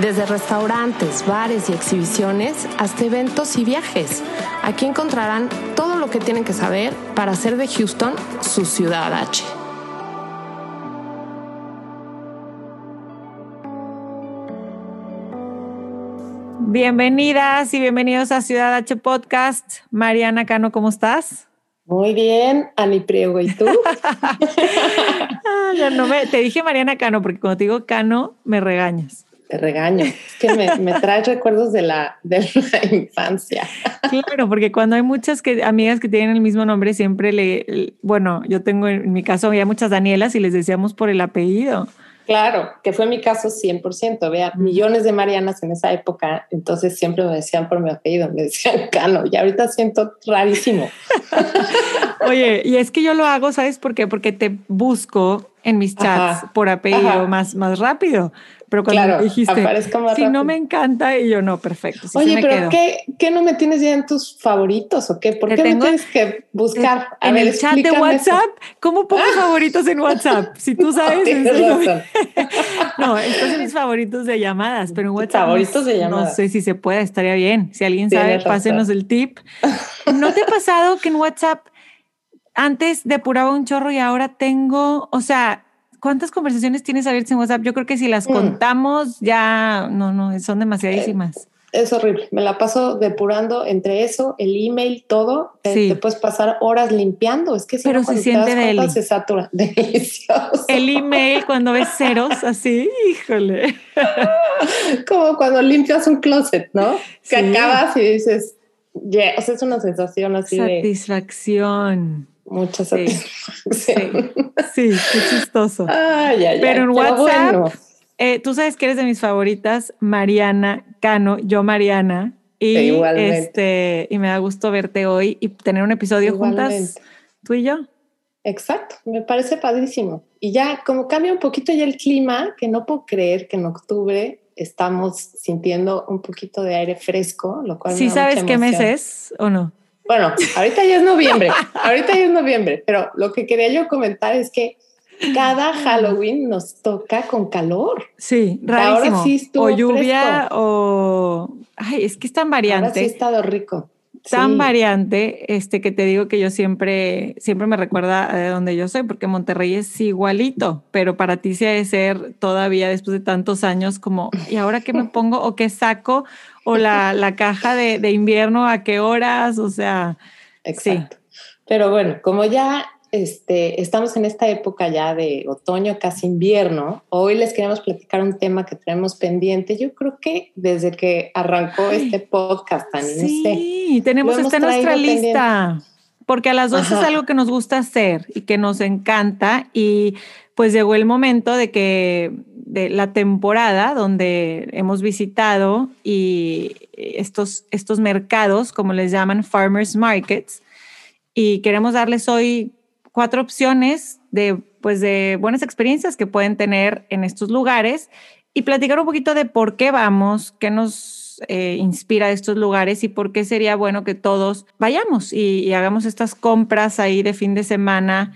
Desde restaurantes, bares y exhibiciones hasta eventos y viajes. Aquí encontrarán todo lo que tienen que saber para hacer de Houston su ciudad H. Bienvenidas y bienvenidos a Ciudad H Podcast. Mariana Cano, ¿cómo estás? Muy bien, Ani Priego, ¿y tú? Ah, ya no me, te dije Mariana Cano porque cuando te digo Cano me regañas. Te regaño, es que me, me traes recuerdos de la, de la infancia. Claro, porque cuando hay muchas que, amigas que tienen el mismo nombre, siempre le, bueno, yo tengo en mi caso había muchas Danielas y les decíamos por el apellido. Claro, que fue mi caso 100%. Vea, millones de Marianas en esa época, entonces siempre me decían por mi apellido, me decían Cano, y ahorita siento rarísimo. Oye, y es que yo lo hago, ¿sabes por qué? Porque te busco en mis chats Ajá, por apellido más, más rápido. Pero cuando Claro, me dijiste, más si no me encanta, y yo no, perfecto. Oye, me pero. ¿qué, ¿qué no me tienes ya en tus favoritos o qué? ¿Por Te qué me tengo tienes que buscar? A en ver, el chat de eso. WhatsApp, ¿cómo pongo favoritos en WhatsApp? Si tú sabes. No, estos son mis favoritos de llamadas, pero en WhatsApp. no- Favoritos de No llamadas. sé si se puede, estaría bien. Si alguien sabe, pásenos el tip. ¿No te ha pasado que en WhatsApp antes depuraba un chorro y ahora tengo, o sea, ¿cuántas conversaciones tienes abiertas en WhatsApp? Yo creo que si las Mm. contamos ya, no, no, son demasiadísimas. Es horrible. Me la paso depurando entre eso, el email, todo. Te, Sí. te puedes pasar horas limpiando. Es que si Pero no, se siente cuenta, deli. se satura. Delicioso. El email cuando ves ceros así, híjole. Como cuando limpias un closet, ¿no? Que Sí. acabas y dices, yeah. o sea, es una sensación así de Satisfacción. Mucha Sí. satisfacción. Sí, qué chistoso. Ay, ay, ay. Pero en WhatsApp, bueno. Eh, tú sabes que eres de mis favoritas, Mariana Cano, yo Mariana. Y, Igualmente. este, y me da gusto verte hoy y tener un episodio juntas, tú y yo. Exacto, me parece padrísimo. Y ya, como cambia un poquito ya el clima, que no puedo creer que en octubre estamos sintiendo un poquito de aire fresco, lo cual. ¿Sí me da sabes mucha qué mes es o no? Bueno, ahorita ya es noviembre, ahorita ya es noviembre, pero lo que quería yo comentar es que cada Halloween nos toca con calor. Sí, Ahora rarísimo. sí o lluvia o... Ay, es que es tan Ahora sí ha variante. estado rico. Tan Sí. variante, este que te digo que yo siempre, siempre me recuerda de donde yo soy, porque Monterrey es igualito, pero para ti sí ha de ser todavía después de tantos años como, ¿y ahora qué me pongo o qué saco? O la, la caja de, de invierno, ¿a qué horas? O sea, Exacto. Pero bueno, como ya este, estamos en esta época ya de otoño, casi invierno, hoy les queremos platicar un tema que tenemos pendiente. Yo creo que desde que arrancó Ay. este podcast, Ani, no sé. sí, tenemos esta nuestra lista. Porque a las dos es Ajá. algo que nos gusta hacer y que nos encanta. Y pues llegó el momento de que de la temporada donde hemos visitado y estos, estos mercados, como les llaman, farmers markets, y queremos darles hoy cuatro opciones de, pues, de buenas experiencias que pueden tener en estos lugares y platicar un poquito de por qué vamos, qué nos eh, inspira estos lugares y por qué sería bueno que todos vayamos y, y hagamos estas compras ahí de fin de semana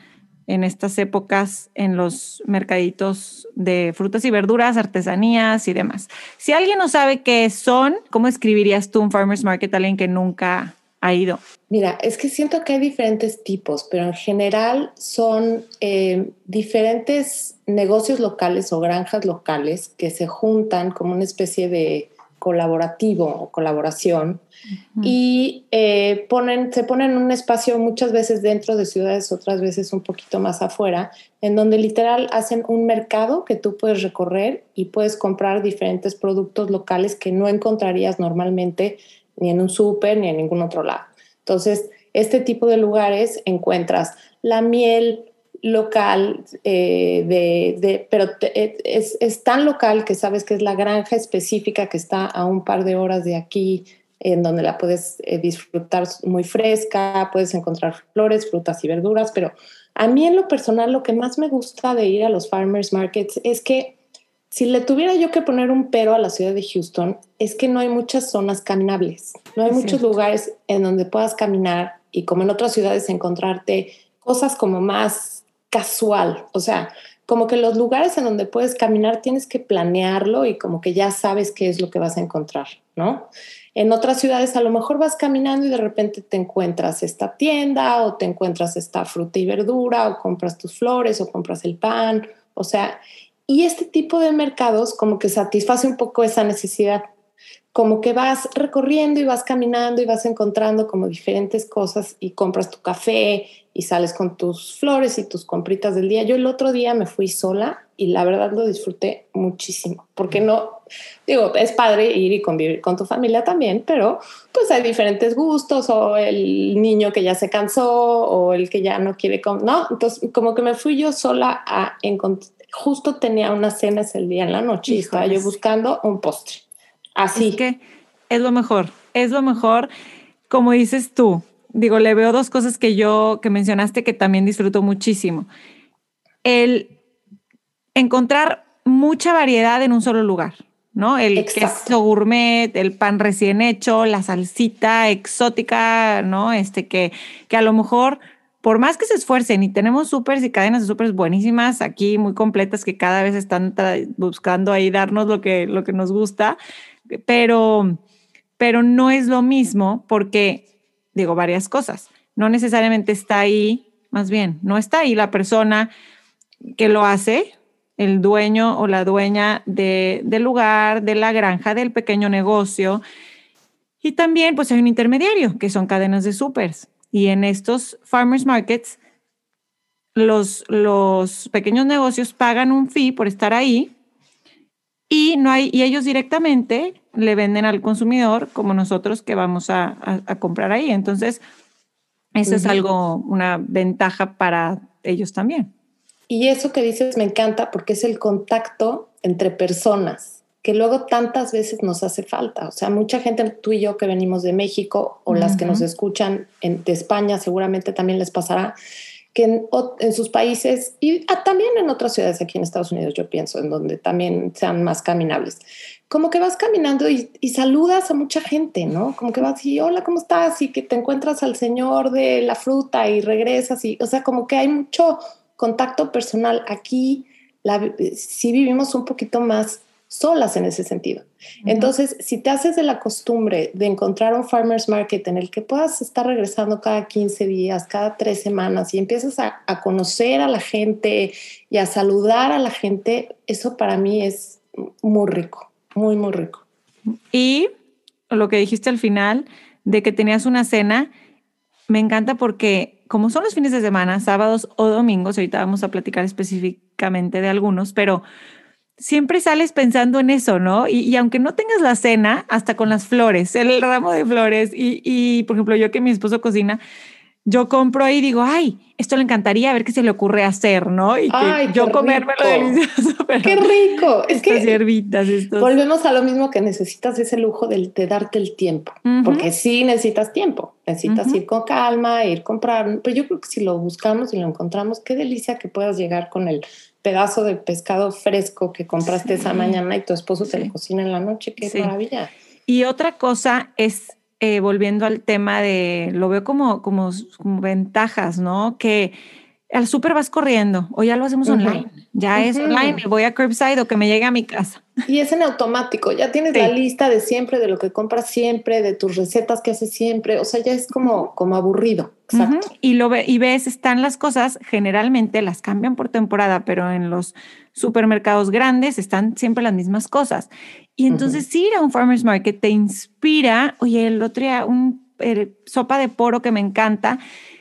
en estas épocas en los mercaditos de frutas y verduras, artesanías y demás. Si alguien no sabe qué son, ¿cómo escribirías tú un farmer's market a alguien que nunca ha ido? Mira, es que siento que hay diferentes tipos, pero en general son eh, diferentes negocios locales o granjas locales que se juntan como una especie de colaborativo o colaboración y eh, ponen, se ponen en un espacio muchas veces dentro de ciudades, otras veces un poquito más afuera, en donde literal hacen un mercado que tú puedes recorrer y puedes comprar diferentes productos locales que no encontrarías normalmente ni en un súper ni en ningún otro lado. Entonces, este tipo de lugares encuentras la miel local, eh, de, pero te, es, es, tan local que sabes que es la granja específica que está a un par de horas de aquí en donde la puedes eh, disfrutar muy fresca, puedes encontrar flores, frutas y verduras, pero a mí en lo personal lo que más me gusta de ir a los farmers markets es que si le tuviera yo que poner un pero a la ciudad de Houston, es que no hay muchas zonas caminables, no hay muchos lugares en donde puedas caminar y como en otras ciudades encontrarte cosas como más casual, o sea, como que los lugares en donde puedes caminar tienes que planearlo y como que ya sabes qué es lo que vas a encontrar, ¿no? En otras ciudades a lo mejor vas caminando y de repente te encuentras esta tienda o te encuentras esta fruta y verdura o compras tus flores o compras el pan, o sea, y este tipo de mercados como que satisface un poco esa necesidad como que vas recorriendo y vas caminando y vas encontrando como diferentes cosas y compras tu café y sales con tus flores y tus compritas del día. Yo el otro día me fui sola y la verdad lo disfruté muchísimo, porque no, digo, es padre ir y convivir con tu familia también, pero pues hay diferentes gustos o el niño que ya se cansó o el que ya no quiere, no, entonces como que me fui yo sola a encontrar, justo tenía unas cenas el día en la noche y estaba yo buscando un postre. Así. que es lo mejor, es lo mejor, como dices tú. Digo, le veo dos cosas que yo, que mencionaste que también disfruto muchísimo. El encontrar mucha variedad en un solo lugar, ¿no? El queso gourmet, el pan recién hecho, la salsita exótica, ¿no? Este que, que a lo mejor, por más que se esfuercen y tenemos súper y cadenas de súper buenísimas aquí, muy completas, que cada vez están buscando ahí darnos lo que, lo que nos gusta, pero, pero no es lo mismo porque, digo, varias cosas. No necesariamente está ahí, más bien, no está ahí la persona que lo hace, el dueño o la dueña de, del lugar, de la granja, del pequeño negocio. Y también, pues hay un intermediario, que son cadenas de supers. Y en estos farmers markets, los, los pequeños negocios pagan un fee por estar ahí y, no hay, y ellos directamente le venden al consumidor como nosotros que vamos a, comprar ahí. Entonces, eso es algo, una ventaja para ellos también. Y eso que dices me encanta porque es el contacto entre personas que luego tantas veces nos hace falta. O sea, mucha gente, tú y yo que venimos de México o las que nos escuchan de España, seguramente también les pasará que en, sus países y ah, también en otras ciudades aquí en Estados Unidos, yo pienso, en donde también sean más caminables. Como que vas caminando y, saludas a mucha gente, ¿no? Como que vas y hola, ¿cómo estás? Y que te encuentras al señor de la fruta y regresas y, o sea, como que hay mucho contacto personal. Aquí la, sí vivimos un poquito más solas en ese sentido. Entonces, si te haces de la costumbre de encontrar un farmer's market en el que puedas estar regresando cada 15 días, cada tres semanas y empiezas a, a conocer a la gente y a saludar a la gente, eso para mí es muy rico, muy, muy rico. Y lo que dijiste al final de que tenías una cena, me encanta porque como son los fines de semana, sábados o domingos, ahorita vamos a platicar específicamente de algunos, pero siempre sales pensando en eso, ¿no? Y, aunque no tengas la cena, hasta con las flores, el ramo de flores, y, y por ejemplo, yo que mi esposo cocina, yo compro ahí y digo, ay, esto le encantaría a ver qué se le ocurre hacer, ¿no? Y que yo comérmelo delicioso. ¡Qué rico! Es que hierbitas, volvemos a lo mismo que necesitas ese lujo de, darte el tiempo, porque sí necesitas tiempo, necesitas ir con calma, ir comprar, pero yo creo que si lo buscamos y lo encontramos, qué delicia que puedas llegar con el pedazo de pescado fresco que compraste esa mañana y tu esposo te lo cocina en la noche. Qué maravilla. Y otra cosa es, eh, volviendo al tema de, lo veo como, como, como ventajas, ¿no? Que al súper vas corriendo o ya lo hacemos online. Ya es online, me voy a curbside o que me llegue a mi casa. Y es en automático, ya tienes la lista de siempre, de lo que compras siempre, de tus recetas que haces siempre, o sea, ya es como, como aburrido. Exacto. Y lo ve, y ves, están las cosas, generalmente las cambian por temporada, pero en los supermercados grandes están siempre las mismas cosas. Y entonces ir a un farmer's market te inspira, oye, el otro día un sopa de poro que me encanta,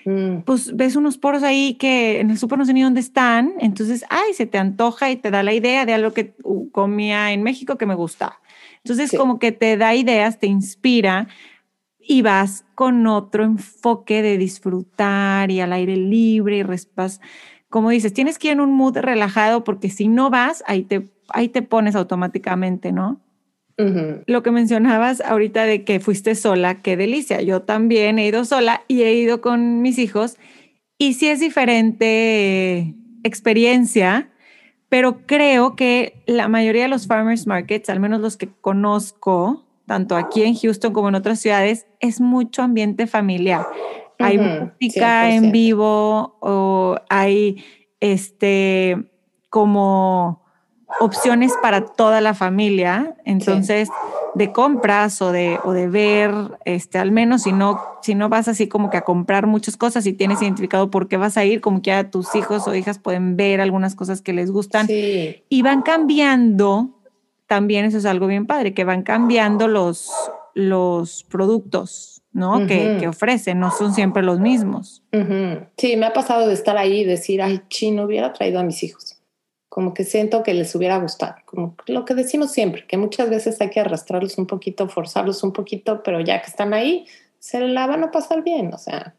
mm. pues ves unos poros ahí que en el súper no sé ni dónde están, entonces, ay, se te antoja y te da la idea de algo que comía en México que me gusta. Entonces, como que te da ideas, te inspira y vas con otro enfoque de disfrutar y al aire libre y respas. Como dices, tienes que ir en un mood relajado porque si no vas, ahí te, ahí te pones automáticamente, ¿no? Lo que mencionabas ahorita de que fuiste sola, qué delicia. Yo también he ido sola y he ido con mis hijos y sí es diferente experiencia, pero creo que la mayoría de los farmers markets, al menos los que conozco, tanto aquí en Houston como en otras ciudades, es mucho ambiente familiar. Hay música en 100%. vivo o hay este como opciones para toda la familia. Entonces, de compras o de, o de ver, este, al menos si no, si no vas así como que a comprar muchas cosas y tienes identificado por qué vas a ir, como que ya tus hijos o hijas pueden ver algunas cosas que les gustan Sí, y van cambiando, también eso es algo bien padre, que van cambiando los, los productos, ¿no? que, que ofrecen, no son siempre los mismos. Sí, me ha pasado de estar ahí y decir, ay, chino, hubiera traído a mis hijos. Como que siento que les hubiera gustado. Como lo que decimos siempre, que muchas veces hay que arrastrarlos un poquito, forzarlos un poquito, pero ya que están ahí, se la van a pasar bien. O sea,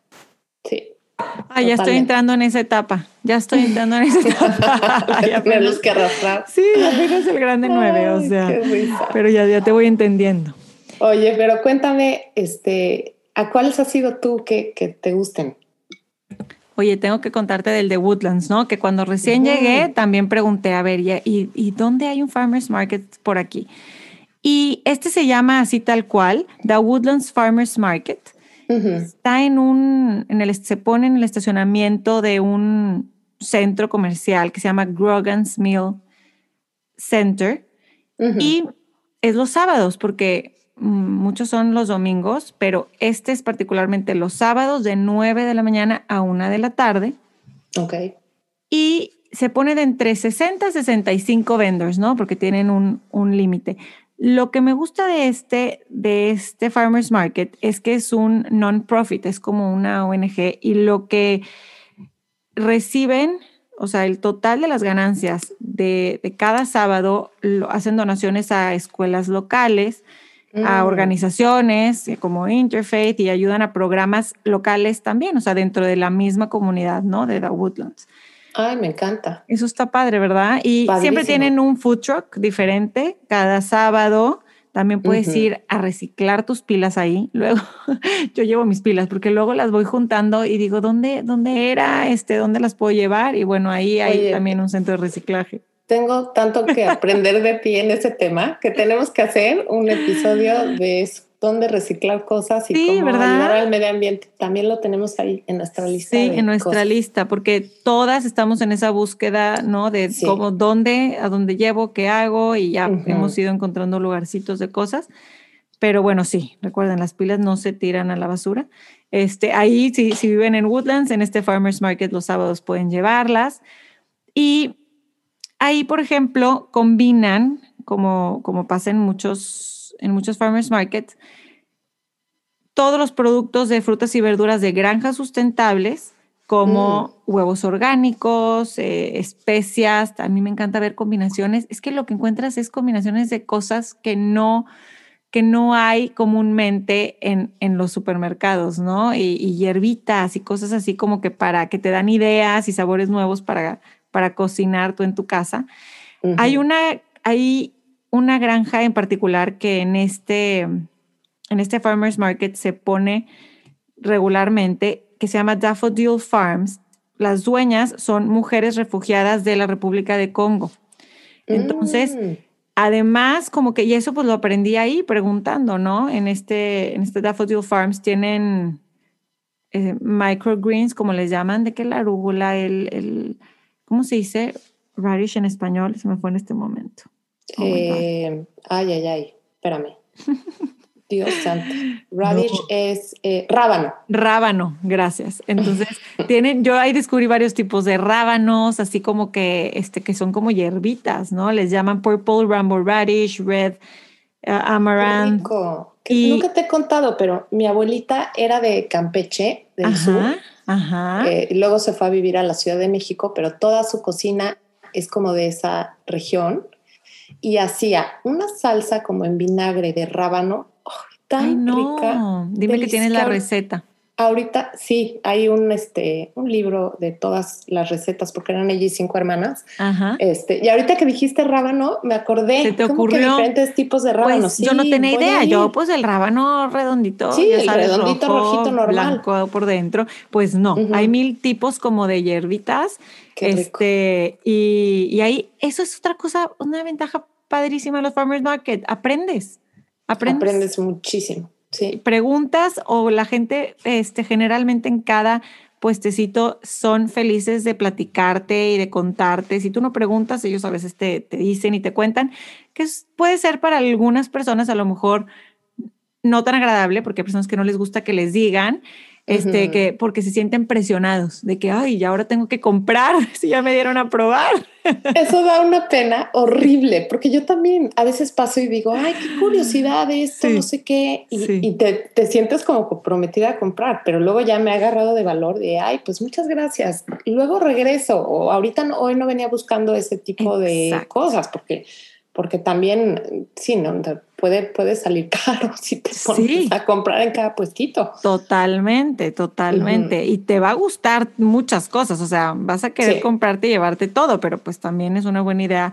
sí. Ah, ya estoy entrando en esa etapa, ya estoy entrando en esa etapa. Ay, apenas- que arrastrar. sí, apenas el grande nueve, o sea, pero ya, ya te voy entendiendo. Oye, pero cuéntame, este, ¿a cuáles has sido tú que, que te gusten? Oye, tengo que contarte del de Woodlands, ¿no? Que cuando recién llegué también pregunté, a ver, ¿y, dónde hay un farmers market por aquí? Y este se llama así tal cual, The Woodlands Farmers Market. Está en un, en el, se pone en el estacionamiento de un centro comercial que se llama Grogan's Mill Center. Y es los sábados, porque muchos son los domingos, pero este es particularmente los sábados de 9 de la mañana a 1 de la tarde. Ok. Y se pone de entre 60 a 65 vendors, ¿no? Porque tienen un, un límite. Lo que me gusta de este, de este Farmers Market es que es un non-profit, es como una ONG y lo que reciben, o sea, el total de las ganancias de, de cada sábado lo, hacen donaciones a escuelas locales, a Mm. organizaciones eh, como Interfaith y ayudan a programas locales también, o sea, dentro de la misma comunidad, ¿no? De The Woodlands. Ay, me encanta. Eso está padre, ¿verdad? Y siempre tienen un food truck diferente cada sábado. También puedes ir a reciclar tus pilas ahí. Luego, yo llevo mis pilas porque luego las voy juntando y digo, ¿dónde, dónde era? Este, ¿Dónde las puedo llevar? Y bueno, ahí hay Oye, también un centro de reciclaje. Tengo tanto que aprender de ti en ese tema que tenemos que hacer un episodio de eso, dónde reciclar cosas y Sí, cómo ¿verdad? ayudar al medio ambiente. También lo tenemos ahí en nuestra lista. Sí, de en nuestra cosas. lista, porque todas estamos en esa búsqueda, ¿no? De Sí. cómo, dónde, a dónde llevo, qué hago, y ya Ujú. hemos ido encontrando lugarcitos de cosas. Pero bueno, sí, recuerden, las pilas no se tiran a la basura. Este, ahí, si, si viven en Woodlands, en este Farmers Market, los sábados pueden llevarlas. Y ahí, por ejemplo, combinan, como, como pasa en muchos, en muchos Farmers Markets, todos los productos de frutas y verduras de granjas sustentables, como huevos orgánicos, eh, especias. A mí me encanta ver combinaciones. Es que lo que encuentras es combinaciones de cosas que no, que no hay comúnmente en, en los supermercados, ¿no? Y, y hierbitas y cosas así como que para que te dan ideas y sabores nuevos para, para cocinar tú en tu casa. Ujú. Hay una, hay una granja en particular que en este, en este Farmers Market se pone regularmente, que se llama Daffodil Farms. Las dueñas son mujeres refugiadas de la República de Congo. Entonces, Mm. además, como que, y eso pues lo aprendí ahí preguntando, ¿no? En este, en este Daffodil Farms tienen eh, microgreens, como les llaman, de que la arúgula, el, el, ¿cómo se dice? Radish en español, se me fue en este momento. Oh. Eh, ay, ay, ay, espérame. Dios santo. Radish No. es eh, rábano. Rábano, gracias. Entonces, tienen, yo ahí descubrí varios tipos de rábanos, así como que, este, que son como hierbitas, ¿no? Les llaman purple rambo radish, red uh, amaranth. rico. Y- Nunca te he contado, pero mi abuelita era de Campeche, del sur. Ajá, ajá. Eh, y luego se fue a vivir a la Ciudad de México, pero toda su cocina es como de esa región. Y hacía una salsa como en vinagre de rábano, ¡ay, tan Ay, no. rica. Dime que tienes la receta. Ahorita sí, hay un, este, un libro de todas las recetas, porque eran ellas cinco hermanas. Ajá. Este, y ahorita que dijiste rábano, me acordé. ¿Se te ¿cómo que ocurrió? diferentes tipos de rábanos. Pues Sí, yo no tenía idea. ir. Yo, pues el rábano redondito, Sí, ya el sabes, redondito, rojo, rojito, normal. blanco por dentro. Pues no, hay mil tipos como de hierbitas. Qué rico. este, y, y ahí, eso es otra cosa, una ventaja padrísima de los farmers market. Aprendes. Aprendes. Aprendes muchísimo. Preguntas o la gente este, generalmente en cada puestecito son felices de platicarte y de contarte. Si tú no preguntas, ellos a veces te, te dicen y te cuentan, que puede ser para algunas personas a lo mejor no tan agradable, porque hay personas que no les gusta que les digan, este, que porque se sienten presionados de que, ay, ya ahora tengo que comprar si ya me dieron a probar. Eso da una pena horrible, porque yo también a veces paso y digo, ay, qué curiosidad esto, Sí. no sé qué, y, Sí. y te, te sientes como comprometida a comprar, pero luego ya me ha agarrado de valor de, ay, pues muchas gracias, y luego regreso, o ahorita no, hoy no venía buscando ese tipo de cosas, porque, porque también, sí, no, puede, puede salir caro si te pones Sí. a comprar en cada puestito. Totalmente, totalmente. Y te va a gustar muchas cosas, o sea, vas a querer Sí. comprarte y llevarte todo, pero pues también es una buena idea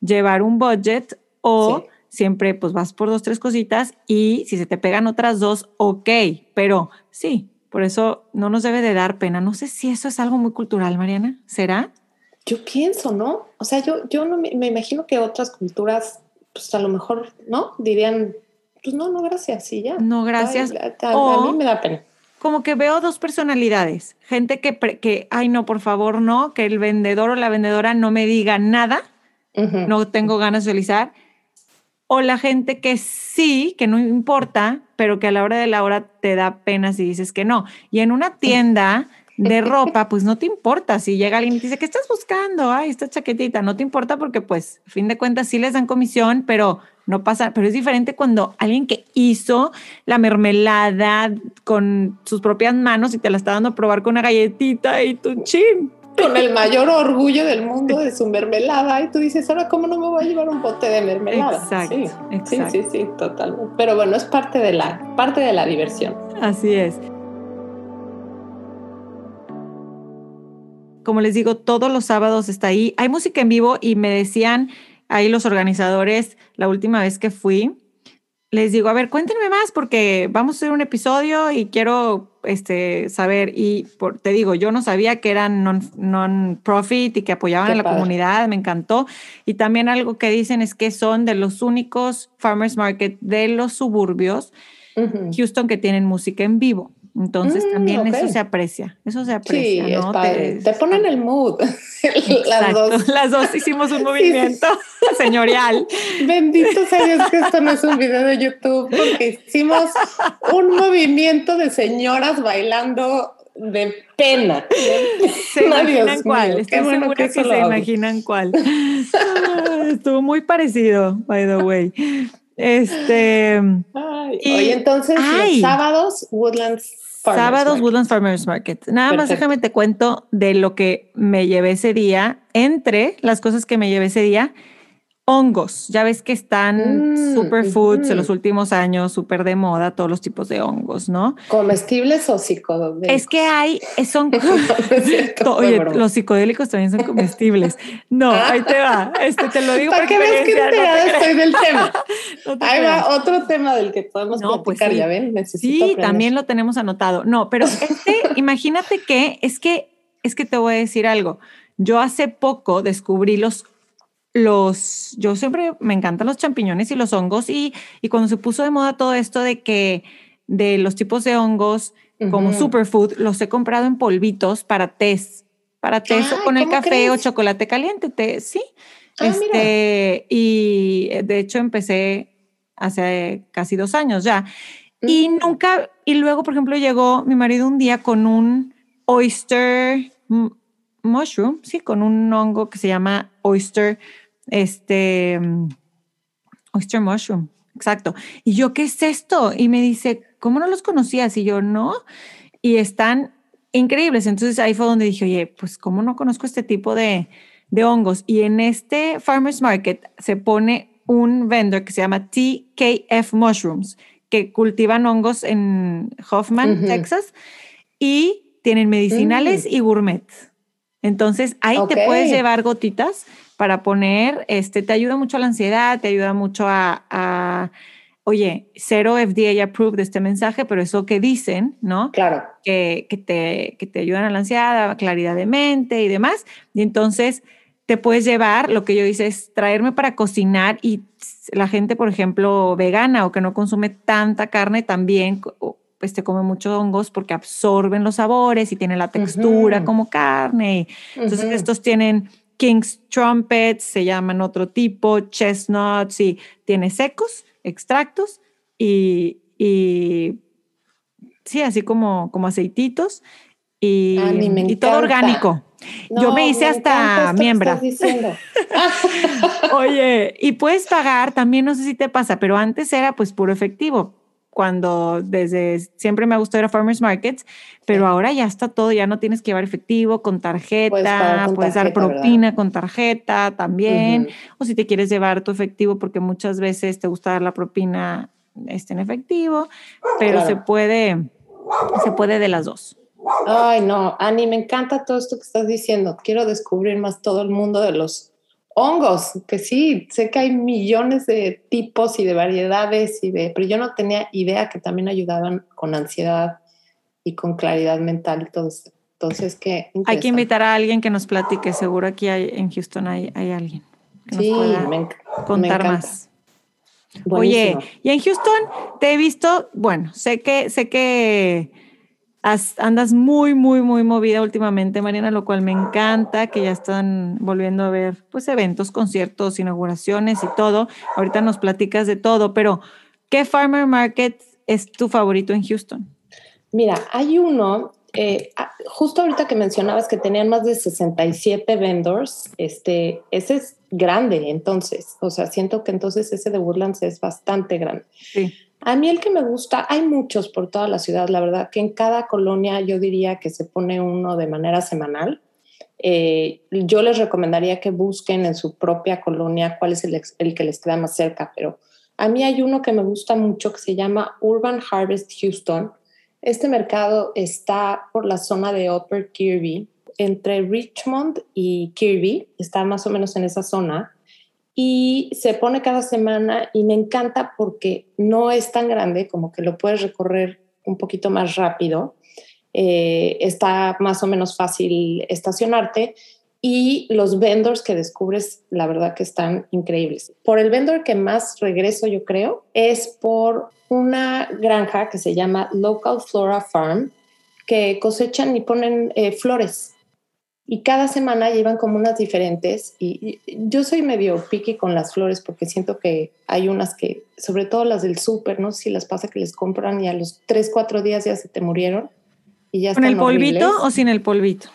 llevar un budget o Sí. siempre pues vas por dos, tres cositas y si se te pegan otras dos, ok, pero sí, por eso no nos debe de dar pena. No sé si eso es algo muy cultural, Mariana, ¿será? Yo pienso, ¿no? O sea, yo, yo no me, me imagino que otras culturas, pues a lo mejor, ¿no? Dirían, pues no, no, gracias, y ya. No, gracias. Ay, a, O- a mí me da pena. como que veo dos personalidades. Gente que, que, ay, no, por favor, no, que el vendedor o la vendedora no me diga nada, no tengo ganas de socializar. O la gente que sí, que no importa, pero que a la hora de la hora te da pena si dices que no. Y en una tienda de ropa, pues no te importa si llega alguien y te dice, ¿qué estás buscando? Ay, esta chaquetita, no te importa porque pues, a fin de cuentas, sí les dan comisión, pero no pasa, pero es diferente cuando alguien que hizo la mermelada con sus propias manos y te la está dando a probar con una galletita y tu chin. Con el mayor orgullo del mundo de su mermelada. Y tú dices, ahora, ¿cómo no me voy a llevar un bote de mermelada? Exacto, sí, exacto. sí, sí, sí, totalmente. Pero bueno, es parte de la, parte de la diversión. Así es. Como les digo, todos los sábados está ahí. Hay música en vivo y me decían ahí los organizadores la última vez que fui. Les digo, a ver, cuéntenme más porque vamos a hacer un episodio y quiero este, saber. Y por- te digo, yo no sabía que eran non- non-profit y que apoyaban Qué a la padre. comunidad, me encantó. Y también algo que dicen es que son de los únicos farmers market de los suburbios. Houston que tienen música en vivo. Entonces Mm, también ok. eso se aprecia, eso se Sí, aprecia, es ¿no? padre. Te, ponen el mood. Las dos. Las dos hicimos un sí. movimiento señorial. Bendito sea Dios que esto no es un video de YouTube, porque hicimos un movimiento de señoras bailando de pena. Se imaginan cuál, mío, estoy bueno segura que que, se imaginan cuál. Ah, Estuvo muy parecido, by the way. Este, Ay, Y- oye, entonces ay. los sábados, Woodlands Farmers sábados Market. Woodlands Farmers Market. Nada más déjame te cuento de lo que me llevé ese día, entre las cosas que me llevé ese día, hongos. Ya ves que están Mm, superfoods en los últimos años, súper de moda, todos los tipos de hongos, ¿no? ¿Comestibles o psicodélicos? Es que hay, son... No, Oye, los psicodélicos también son comestibles. No, ahí te va. Este te lo digo Para por que veas que no te estoy del tema. no te Ahí creas. va otro tema del que podemos No, pues platicar, sí. ya ven, necesito Sí, aprender. también lo tenemos anotado. No, pero este, imagínate que es que es que te voy a decir algo. Yo hace poco descubrí los los yo siempre me encantan los champiñones y los hongos y y cuando se puso de moda todo esto de que de los tipos de hongos como superfood los he comprado en polvitos para tés, para tés con el ¿cómo café o chocolate caliente, té, sí. Ah, mira. este y eh, de hecho empecé hace casi dos años ya. Y Mm. nunca, y luego, por ejemplo, llegó mi marido un día con un oyster mushroom, sí, con un hongo que se llama oyster, este, oyster mushroom, exacto. Y yo, ¿qué es esto? Y me dice, ¿cómo no los conocías? Y yo, no. Y están increíbles. Entonces ahí fue donde dije, oye, pues, ¿cómo no conozco este tipo de, de hongos? Y en este Farmers Market se pone un vendor que se llama TKF Mushrooms, que cultivan hongos en Hoffman, Texas, y tienen medicinales Mm. y gourmet. Entonces ahí te puedes llevar gotitas para poner, este, te ayuda mucho a la ansiedad, te ayuda mucho a, a, oye, cero FDA approved de este mensaje, pero eso que dicen, ¿no? Claro. que, que te, que te ayudan a la ansiedad, a claridad de mente y demás. Y entonces te puedes llevar, lo que yo hice es traerme para cocinar y la gente, por ejemplo, vegana o que no consume tanta carne, también pues te come muchos hongos porque absorben los sabores y tienen la textura como carne. Entonces estos tienen King's Trumpets, se llaman otro tipo, chestnuts y tiene secos, extractos y, y sí, así como, como aceititos y, Ah, todo orgánico. Yo me hice hasta diciendo. Oye, y puedes pagar, también no sé si te pasa, pero antes era pues puro efectivo. Cuando desde siempre me ha gustado ir a farmers markets, pero Sí. ahora ya está todo, ya no tienes que llevar efectivo con tarjeta, Puedes dar propina con tarjeta también, o si te quieres llevar tu efectivo porque muchas veces te gusta dar la propina este, en efectivo, pero Claro. se puede se puede de las dos. Ay, no, Ani, me encanta todo esto que estás diciendo. Quiero descubrir más todo el mundo de los hongos, que sí, sé que hay millones de tipos y de variedades, y de, pero yo no tenía idea que también ayudaban con ansiedad y con claridad mental esto. Entonces, qué Hay que invitar a alguien que nos platique, seguro aquí hay, en Houston hay, hay alguien que Sí, nos pueda me, enc- me contar más. Oye, y en Houston te he visto, bueno, sé que, sé que andas muy, muy, muy movida últimamente, Mariana, lo cual me encanta, que ya están volviendo a ver, pues, eventos, conciertos, inauguraciones y todo. Ahorita nos platicas de todo, pero ¿qué farmer market es tu favorito en Houston? Mira, hay uno, eh, ah, justo ahorita que mencionabas que tenían más de 67 vendors, este, ese es grande entonces, o sea, siento que entonces ese de Woodlands es bastante grande. Sí. A mí el que me gusta, hay muchos por toda la ciudad, la verdad que en cada colonia yo diría que se pone uno de manera semanal. Eh, yo les recomendaría que busquen en su propia colonia cuál es el, el que les queda más cerca, pero a mí hay uno que me gusta mucho que se llama Urban Harvest Houston. Este mercado está por la zona de Upper Kirby, entre Richmond y Kirby, está más o menos en esa zona y se pone cada semana y me encanta porque no es tan grande como que lo puedes recorrer un poquito más rápido. Eh, está más o menos fácil estacionarte y los vendors que descubres, la verdad que están increíbles. Por el vendor que más regreso, yo creo, es por una granja que se llama Local Flora Farm, que cosechan y ponen eh, flores y cada semana llevan como unas diferentes y, y yo soy medio picky con las flores porque siento que hay unas que, sobre todo las del súper, no sé si las pasa que les compran y a los 3, 4 días ya se te murieron y ya ¿Con el polvito horribles. o sin el polvito?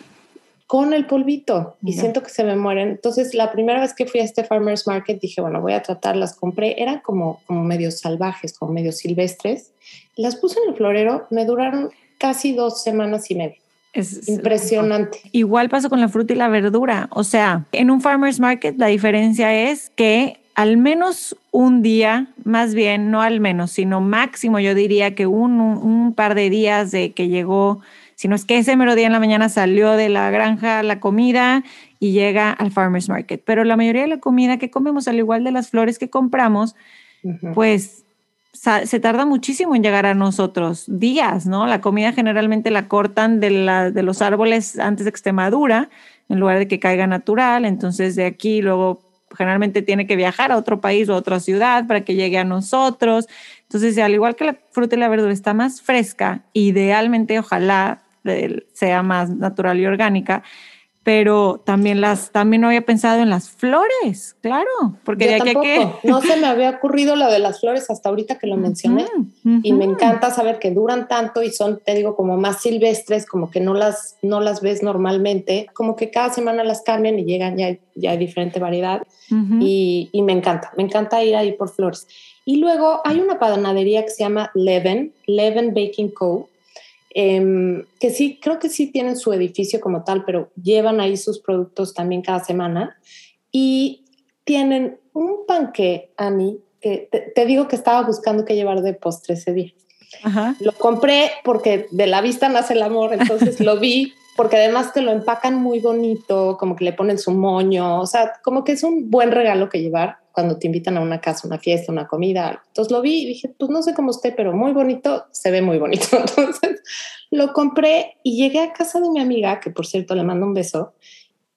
Con el polvito y siento que se me mueren. Entonces la primera vez que fui a este farmer's market dije, bueno, voy a tratarlas. Compré, eran como, como medio salvajes, como medio silvestres. Las puse en el florero, me duraron casi dos semanas y media. Es Impresionante. Igual pasó con la fruta y la verdura. O sea, en un farmer's market la diferencia es que al menos un día, más bien, no al menos, sino máximo, yo diría que un, un, un par de días de que llegó, si no es que ese mero día en la mañana salió de la granja la comida y llega al farmer's market. Pero la mayoría de la comida que comemos, al igual de las flores que compramos, pues se tarda muchísimo en llegar a nosotros, días, ¿no? La comida generalmente la cortan de, los árboles antes de que esté madura, en lugar de que caiga natural, entonces de aquí luego generalmente tiene que viajar a otro país o a otra ciudad para que llegue a nosotros. Entonces, al igual que la fruta y la verdura está más fresca, idealmente ojalá eh, sea más natural y orgánica, pero también las también no había pensado en las flores, claro, porque de aquí a tampoco. que No se me había ocurrido lo de las flores hasta ahorita que lo mencioné. Ujú, Y me encanta saber que duran tanto y son, te digo, como más silvestres, como que no las, no las ves normalmente. Como que cada semana las cambian y llegan ya, ya hay diferente variedad. Ujú. y, y me encanta, me encanta ir ahí por flores. Y luego hay una panadería que se llama Leven, Leven Baking Co., em, que sí, creo que sí tienen su edificio como tal, pero llevan ahí sus productos también cada semana y tienen un panque, Ani, que te, te digo que estaba buscando qué llevar de postre ese día. Ajá. Lo compré porque de la vista nace el amor, entonces lo vi porque además te lo empacan muy bonito, como que le ponen su moño, o sea, como que es un buen regalo que llevar cuando te invitan a una casa, una fiesta, una comida. Entonces lo vi y dije, pues no sé cómo esté, pero muy bonito, se ve muy bonito. Entonces lo compré y llegué a casa de mi amiga, que por cierto le mando un beso,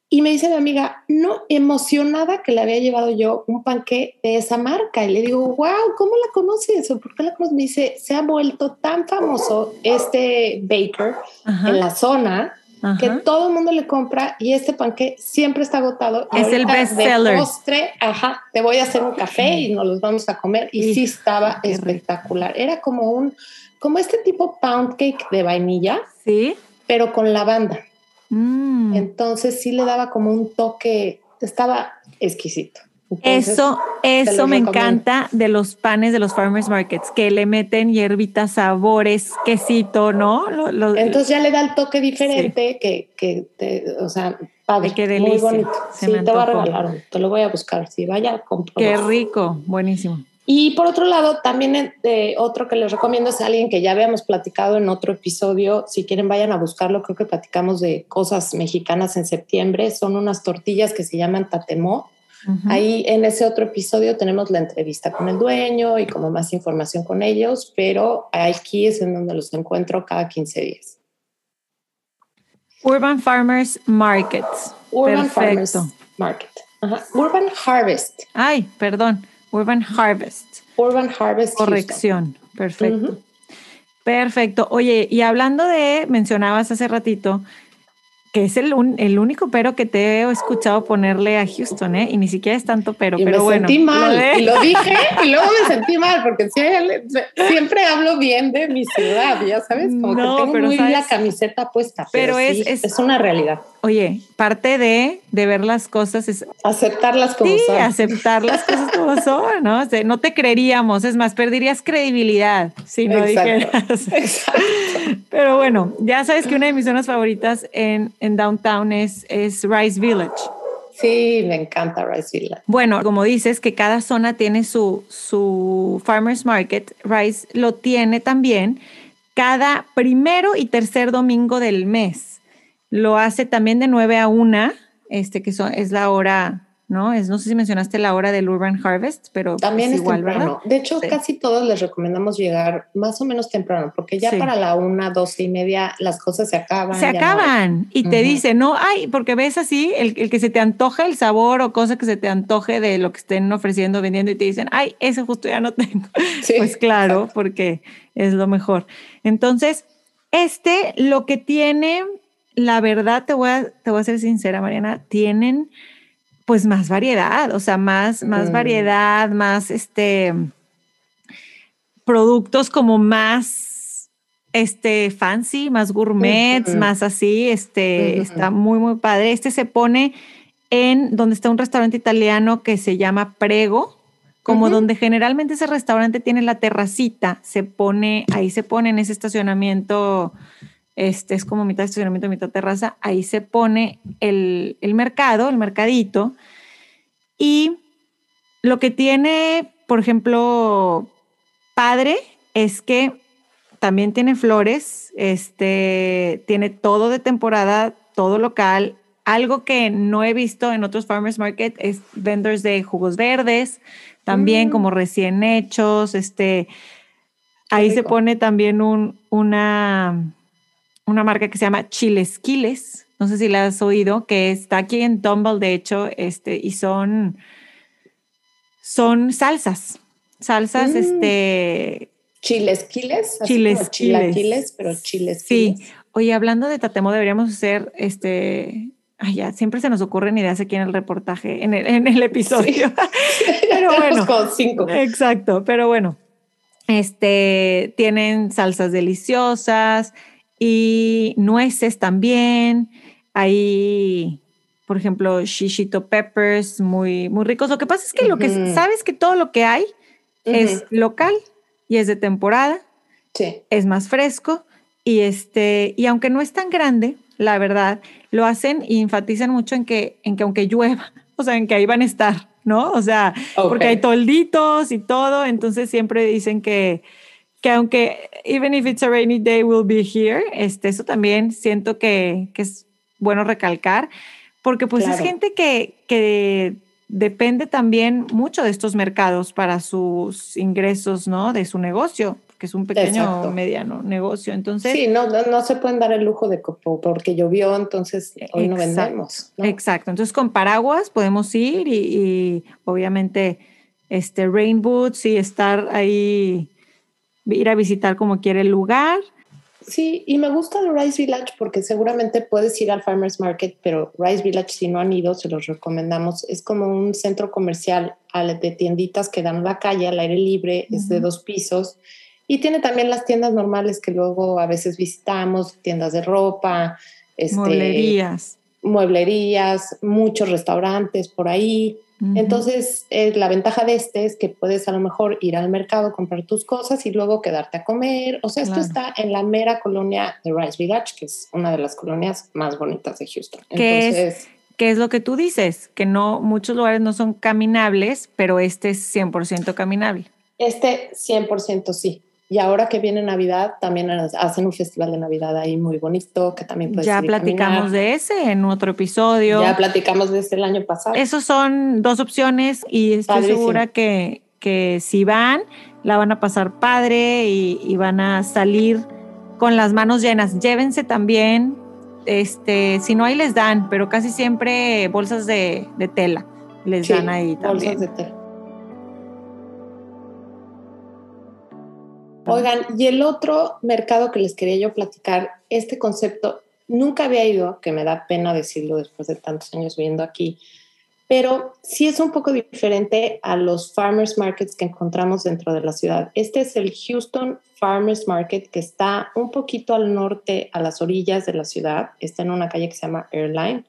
y me dice mi amiga, no, emocionada que le había llevado yo un panqué de esa marca. Y le digo, wow, ¿cómo la conoces? ¿O por qué la conoces? Me dice, se ha vuelto tan famoso este baker Ajá. en la zona Ajá. que todo el mundo le compra y este panqué siempre está agotado. Es el best seller. postre, ajá, te voy a hacer un café y nos los vamos a comer. Y sí estaba espectacular. Era como un, como este tipo pound cake de vainilla, Sí. pero con lavanda. Mm. Entonces sí le daba como un toque, estaba exquisito. Entonces, Eso, eso me recomiendo. encanta de los panes de los farmers markets, que le meten hierbitas, sabores, quesito, ¿no? Lo- lo- Entonces ya le da el toque diferente que, que te, o sea, padre, qué muy delicia. bonito. Se sí, te voy a regalar te lo voy a buscar. Si vaya, compro. qué rico, buenísimo. Y por otro lado, también eh, otro que les recomiendo es alguien que ya habíamos platicado en otro episodio. Si quieren, vayan a buscarlo. Creo que platicamos de cosas mexicanas en septiembre. Son unas tortillas que se llaman tatemó. Ujú. Ahí en ese otro episodio tenemos la entrevista con el dueño y como más información con ellos, pero aquí es en donde los encuentro cada 15 días. Urban Farmers Markets. Urban Perfecto. Farmers Market. Ajá. Urban Harvest. Ay, perdón, Urban Harvest. Urban Harvest. Houston. Corrección, perfecto. Perfecto. Oye, y hablando de, mencionabas hace ratito, que es el, un- el único pero que te he escuchado ponerle a Houston, ¿eh? Y ni siquiera es tanto pero, y pero me bueno. sentí mal lo de- y lo dije y luego me sentí mal porque siempre hablo bien de mi ciudad, ya sabes, como No, que tengo pero muy ¿sabes? la camiseta puesta, pero, Pero es- sí, es- es, una realidad. Oye, parte de, de ver las cosas es Aceptarlas como sí, son. aceptar las cosas como son, ¿no? O sea, no te creeríamos, es más, perderías credibilidad si no Exacto. dijeras. Exacto. Pero bueno, ya sabes que una de mis zonas favoritas en, en downtown es, es Rice Village. Sí, me encanta Rice Village. Bueno, como dices que cada zona tiene su, su farmers market, Rice lo tiene también cada primero y tercer domingo del mes. Lo hace también de 9 a 1, este, que son, es la hora, ¿no? Es, no sé si mencionaste la hora del Urban Harvest, pero También es es igual, temprano. ¿verdad? De hecho, Sí. casi todos les recomendamos llegar más o menos temprano, porque ya Sí. para la una, doce y media las cosas se acaban. Se no acaban y te dicen, no, ay, porque ves así, el, el que se te antoja el sabor o cosa que se te antoje de lo que estén ofreciendo, vendiendo y te dicen, ay, ese justo ya no tengo. Sí, pues claro, exacto. porque es lo mejor. Entonces, este lo que tiene, la verdad, te voy a, te voy a ser sincera, Mariana, tienen pues más variedad, o sea, más, más Mm. variedad, más este productos como más este fancy, más gourmets, más así, este está muy muy padre. Este se pone en donde está un restaurante italiano que se llama Prego, como donde generalmente ese restaurante tiene la terracita, se pone, ahí se pone en ese estacionamiento, este es como mitad estacionamiento, mitad terraza, ahí se pone el, el mercado, el mercadito, y lo que tiene, por ejemplo, padre, es que también tiene flores, este, tiene todo de temporada, todo local. Algo que no he visto en otros farmers market es vendors de jugos verdes, también Mm. como recién hechos, este, ahí se pone también un, una, una marca que se llama Chilesquiles, no sé si la has oído, que está aquí en Tumble, de hecho, este, y son, son salsas, salsas, Mm. este, Chilesquiles, Chiles, chiles. chilaquiles, pero Sí. chilesquiles. Oye, hablando de Tatemo, deberíamos hacer este. Ay, ya, siempre se nos ocurren ideas aquí en el reportaje, en el, en el episodio. Pero Tenemos bueno. cinco. Exacto, pero bueno. Este tienen salsas deliciosas y nueces también. Hay, por ejemplo, shishito peppers muy, muy ricos. Lo que pasa es que lo que sabes que todo lo que hay es local y es de temporada Sí. es más fresco y este y aunque no es tan grande, la verdad, lo hacen y enfatizan mucho en que en que aunque llueva o sea, en que ahí van a estar, ¿no? O sea, porque hay tolditos y todo, entonces siempre dicen que, que aunque even if it's a rainy day, we'll be here, este, eso también siento que, que es bueno recalcar, porque pues es gente que, que depende también mucho de estos mercados para sus ingresos, ¿no? De su negocio que es un pequeño o mediano negocio. Entonces, sí, no, no, se pueden dar el lujo de porque llovió, entonces hoy no vendemos. Exacto. Entonces, con paraguas podemos ir y, obviamente este rain boots y estar ahí, ir a visitar como quiere el lugar. Sí, y me gusta el Rice Village porque seguramente puedes ir al Farmers Market, pero Rice Village, si no han ido, se los recomendamos. Es como un centro comercial de tienditas que dan la calle al aire libre, es de dos pisos y tiene también las tiendas normales que luego a veces visitamos, tiendas de ropa, este, mueblerías. Mueblerías, muchos restaurantes por ahí. Entonces, eh, la ventaja de este es que puedes a lo mejor ir al mercado, comprar tus cosas y luego quedarte a comer. O sea, esto está en la mera colonia de Rice Village, que es una de las colonias más bonitas de Houston. ¿Qué es, ¿Qué es lo que tú dices? Que no, muchos lugares no son caminables, pero este es 100% caminable. Este 100% sí. Y ahora que viene Navidad, también hacen un festival de Navidad ahí muy bonito, que también puedes Ya platicamos de ese en otro episodio. Ya platicamos de este el año pasado. Esos son dos opciones y estoy segura que, que si van, la van a pasar padre y, van a salir con las manos llenas. Llévense también, este, si no ahí les dan, pero casi siempre bolsas de, de tela les dan ahí también. Bolsas de tela. Oigan, y el otro mercado que les quería yo platicar, este concepto, nunca había ido, que me da pena decirlo después de tantos años viviendo aquí, pero sí es un poco diferente a los farmers markets que encontramos dentro de la ciudad. Este es el Houston Farmers Market que está un poquito al norte, a las orillas de la ciudad. Está en una calle que se llama Airline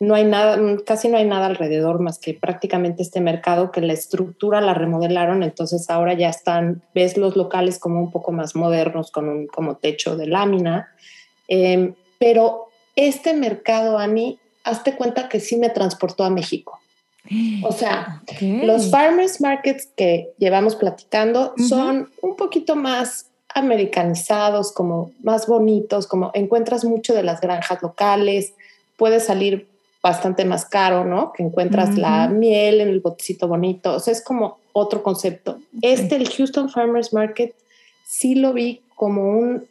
no hay nada, mm, casi no hay nada alrededor más que prácticamente este mercado que la estructura la remodelaron, entonces ahora ya están, ves los locales como un poco más modernos con un como techo de lámina, em, pero este mercado, Ani, hazte cuenta que sí me transportó a México. O sea, los farmers markets que llevamos platicando son un poquito más americanizados, como más bonitos, como encuentras mucho de las granjas locales, puedes salir bastante más caro, ¿no? Que encuentras la miel en el botecito bonito. O sea, es como otro concepto. Este, el Houston Farmers Market, sí lo vi como un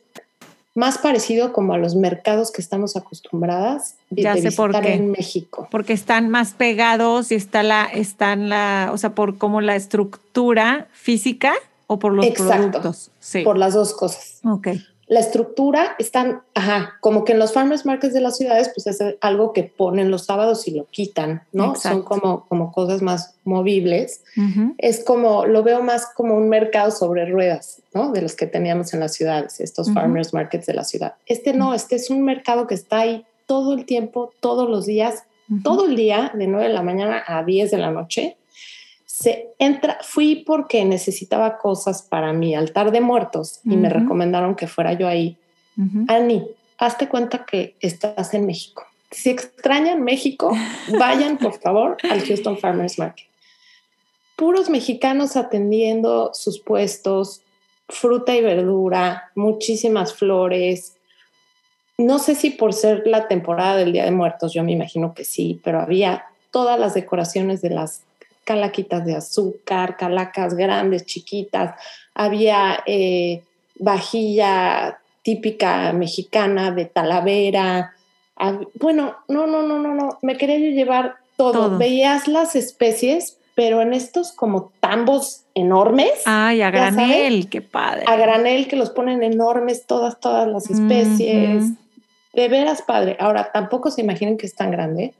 más parecido como a los mercados que estamos acostumbradas de, ya sé por qué. en México. Porque están más pegados y está la, están la, o sea, por como la estructura física o por los Exacto, productos. Sí. Por las dos cosas. Ok la estructura están, ajá, como que en los farmers markets de las ciudades, pues es algo que ponen los sábados y lo quitan, ¿no? Son como, como cosas más movibles. Es como, lo veo más como un mercado sobre ruedas, ¿no? De los que teníamos en las ciudades, estos farmers markets de la ciudad. Este no, este es un mercado que está ahí todo el tiempo, todos los días, todo el día, de 9 de la mañana a 10 de la noche se entra, fui porque necesitaba cosas para mi altar de muertos y me recomendaron que fuera yo ahí. Ani, hazte cuenta que estás en México. Si extrañan México, vayan por favor al Houston Farmers Market. Puros mexicanos atendiendo sus puestos, fruta y verdura, muchísimas flores. No sé si por ser la temporada del Día de Muertos, yo me imagino que sí, pero había todas las decoraciones de las calaquitas de azúcar, calacas grandes, chiquitas, había eh, vajilla típica mexicana de talavera. bueno, no, no, no, no, no, me quería llevar todo. Veías las especies, pero en estos como tambos enormes. Ay, a granel, qué padre. A granel que los ponen enormes, todas, todas las especies. De veras padre. Ahora, tampoco se imaginen que es tan grande.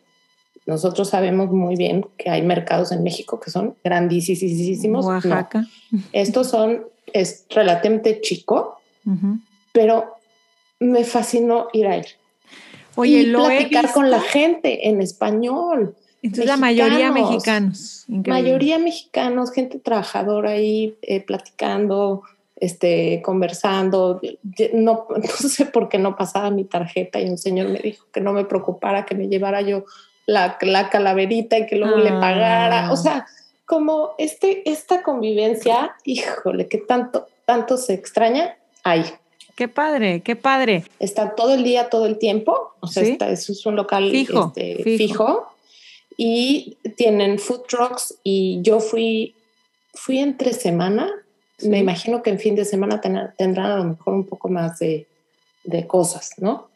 Nosotros sabemos muy bien que hay mercados en México que son grandísimos. Oaxaca. Estos son, es relativamente chico, pero me fascinó ir a ir. Oye, y platicar con la gente en español. Entonces la mayoría mexicanos. Mayoría mexicanos, gente trabajadora ahí eh, platicando, este, conversando. No, no sé por qué no pasaba mi tarjeta y un señor me dijo que no me preocupara, que me llevara yo la, la calaverita y que luego le pagara. Ah. O sea, como este, esta convivencia, híjole, que tanto, tanto se extraña, ahí. Qué padre, qué padre. Está todo el día, todo el tiempo. O sea, Sí. está- eso es un local Fijo, este, fijo. fijo. Y tienen food trucks y yo fui, fui entre semana. Sí. Me imagino que en fin de semana ten- tendrán a lo mejor un poco más de, de cosas, ¿no?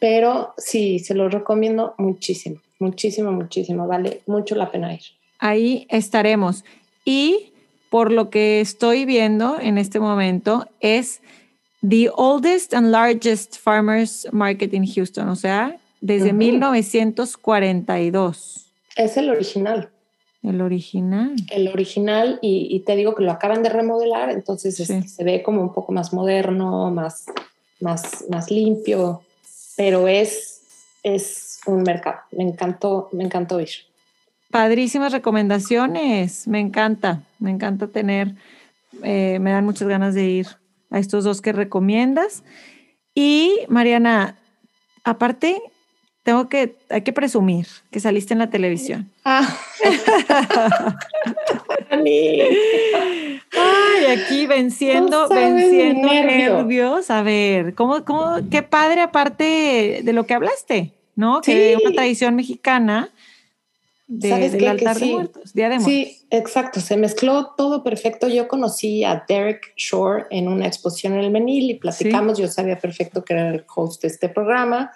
Pero sí, se lo recomiendo muchísimo, muchísimo, muchísimo. Vale mucho la pena ir. Ahí estaremos. Y por lo que estoy viendo en este momento, es the oldest and largest farmers market in Houston, o sea, desde Ujú. 1942, Es el original. el original. el original y, y te digo que lo acaban de remodelar, entonces es- Sí. se ve como un poco más moderno, más, más, más limpio, pero es, es un mercado. Me encantó, me encantó ir. Padrísimas recomendaciones, me encanta, me encanta tener, eh, me dan muchas ganas de ir a estos dos que recomiendas. Y Mariana, aparte, tengo que, hay que presumir que saliste en la televisión. Ah. Ay, aquí venciendo, No venciendo nervio. nervios. A ver, ¿cómo, cómo, qué padre aparte de lo que hablaste, ¿no? Que Sí. una tradición mexicana de, ¿Sabes del qué? Que altar de sí. muertos, Día de muertos. Sí, exacto, se mezcló todo perfecto. Yo conocí a Derek Shore en una exposición en el Menil y platicamos, yo sabía perfecto que era el host de este programa.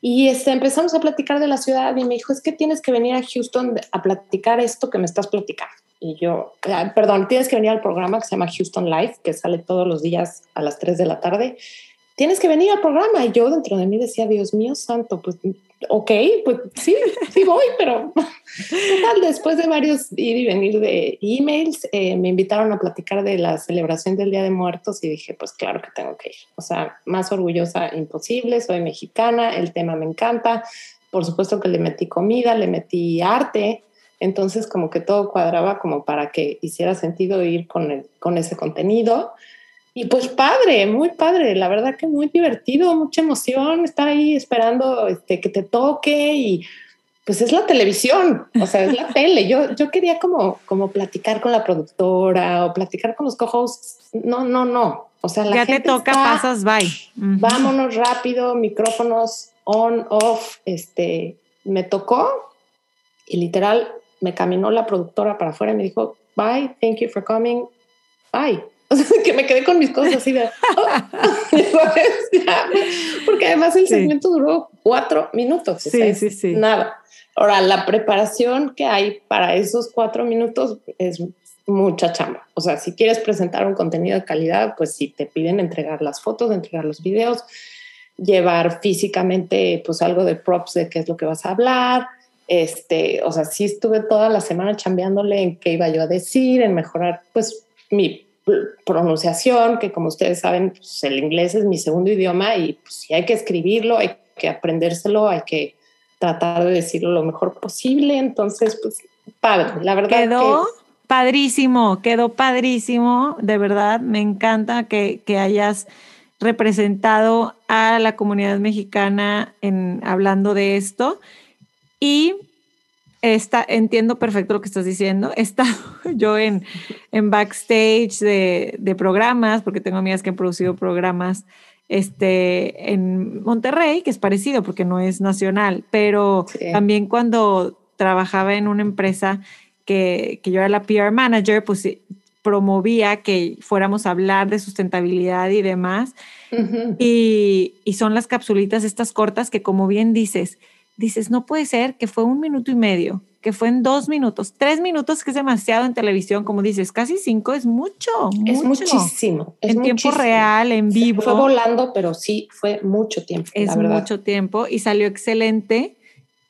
Y este, empezamos a platicar de la ciudad y me dijo, es que tienes que venir a Houston a platicar esto que me estás platicando. Y yo, ah, perdón, tienes que venir al programa que se llama Houston Live, que sale todos los días a las 3 de la tarde. Tienes que venir al programa. Y yo dentro de mí decía, Dios mío santo, pues ok, pues sí, sí voy, pero total, después de varios ir y venir de emails, eh, me invitaron a platicar de la celebración del Día de Muertos y dije, pues claro que tengo que ir. O sea, más orgullosa imposible, soy mexicana, el tema me encanta. Por supuesto que le metí comida, le metí arte, entonces como que todo cuadraba como para que hiciera sentido ir con, el, con ese contenido. Y pues padre, muy padre, la verdad que muy divertido, mucha emoción estar ahí esperando este, que te toque y pues es la televisión, o sea, es la tele. Yo, yo quería como, como platicar con la productora o platicar con los co-hosts. No, no, no. O sea, la ya te gente toca, está- pasas, bye. Vámonos rápido, micrófonos on, off, este, me tocó y literal me caminó la productora para afuera y me dijo, bye, thank you for coming, bye. O sea, que me quedé con mis cosas así de, porque además el Sí. segmento duró cuatro minutos. o Sí, sea, sí, sí. Nada. Ahora, la preparación que hay para esos cuatro minutos es mucha chamba. O sea, si quieres presentar un contenido de calidad, pues sí, te piden entregar las fotos, entregar los videos, llevar físicamente pues algo de props de qué es lo que vas a hablar. Este, o sea, sí estuve toda la semana chambeándole en qué iba yo a decir, en mejorar pues mi pronunciación, que como ustedes saben, pues, el inglés es mi segundo idioma y pues si hay que escribirlo, hay que aprendérselo, hay que tratar de decirlo lo mejor posible. Entonces, pues padre, la verdad Quedó que padrísimo, quedó padrísimo, de verdad, me encanta que, que hayas representado a la comunidad mexicana en hablando de esto y está, entiendo perfecto lo que estás diciendo. He estado yo en, en backstage de, de programas, porque tengo amigas que han producido programas este, en Monterrey, que es parecido porque no es nacional, pero Sí. también cuando trabajaba en una empresa que, que yo era la PR manager, pues sí, promovía que fuéramos a hablar de sustentabilidad y demás. Y, y son las capsulitas estas cortas que como bien dices, dices, no puede ser que fue un minuto y medio, que fue en dos minutos, tres minutos, que es demasiado en televisión, como dices, casi cinco es mucho, es mucho. muchísimo. es en tiempo real, en vivo. Fue volando, pero sí fue mucho tiempo. es la verdad. mucho tiempo y salió excelente.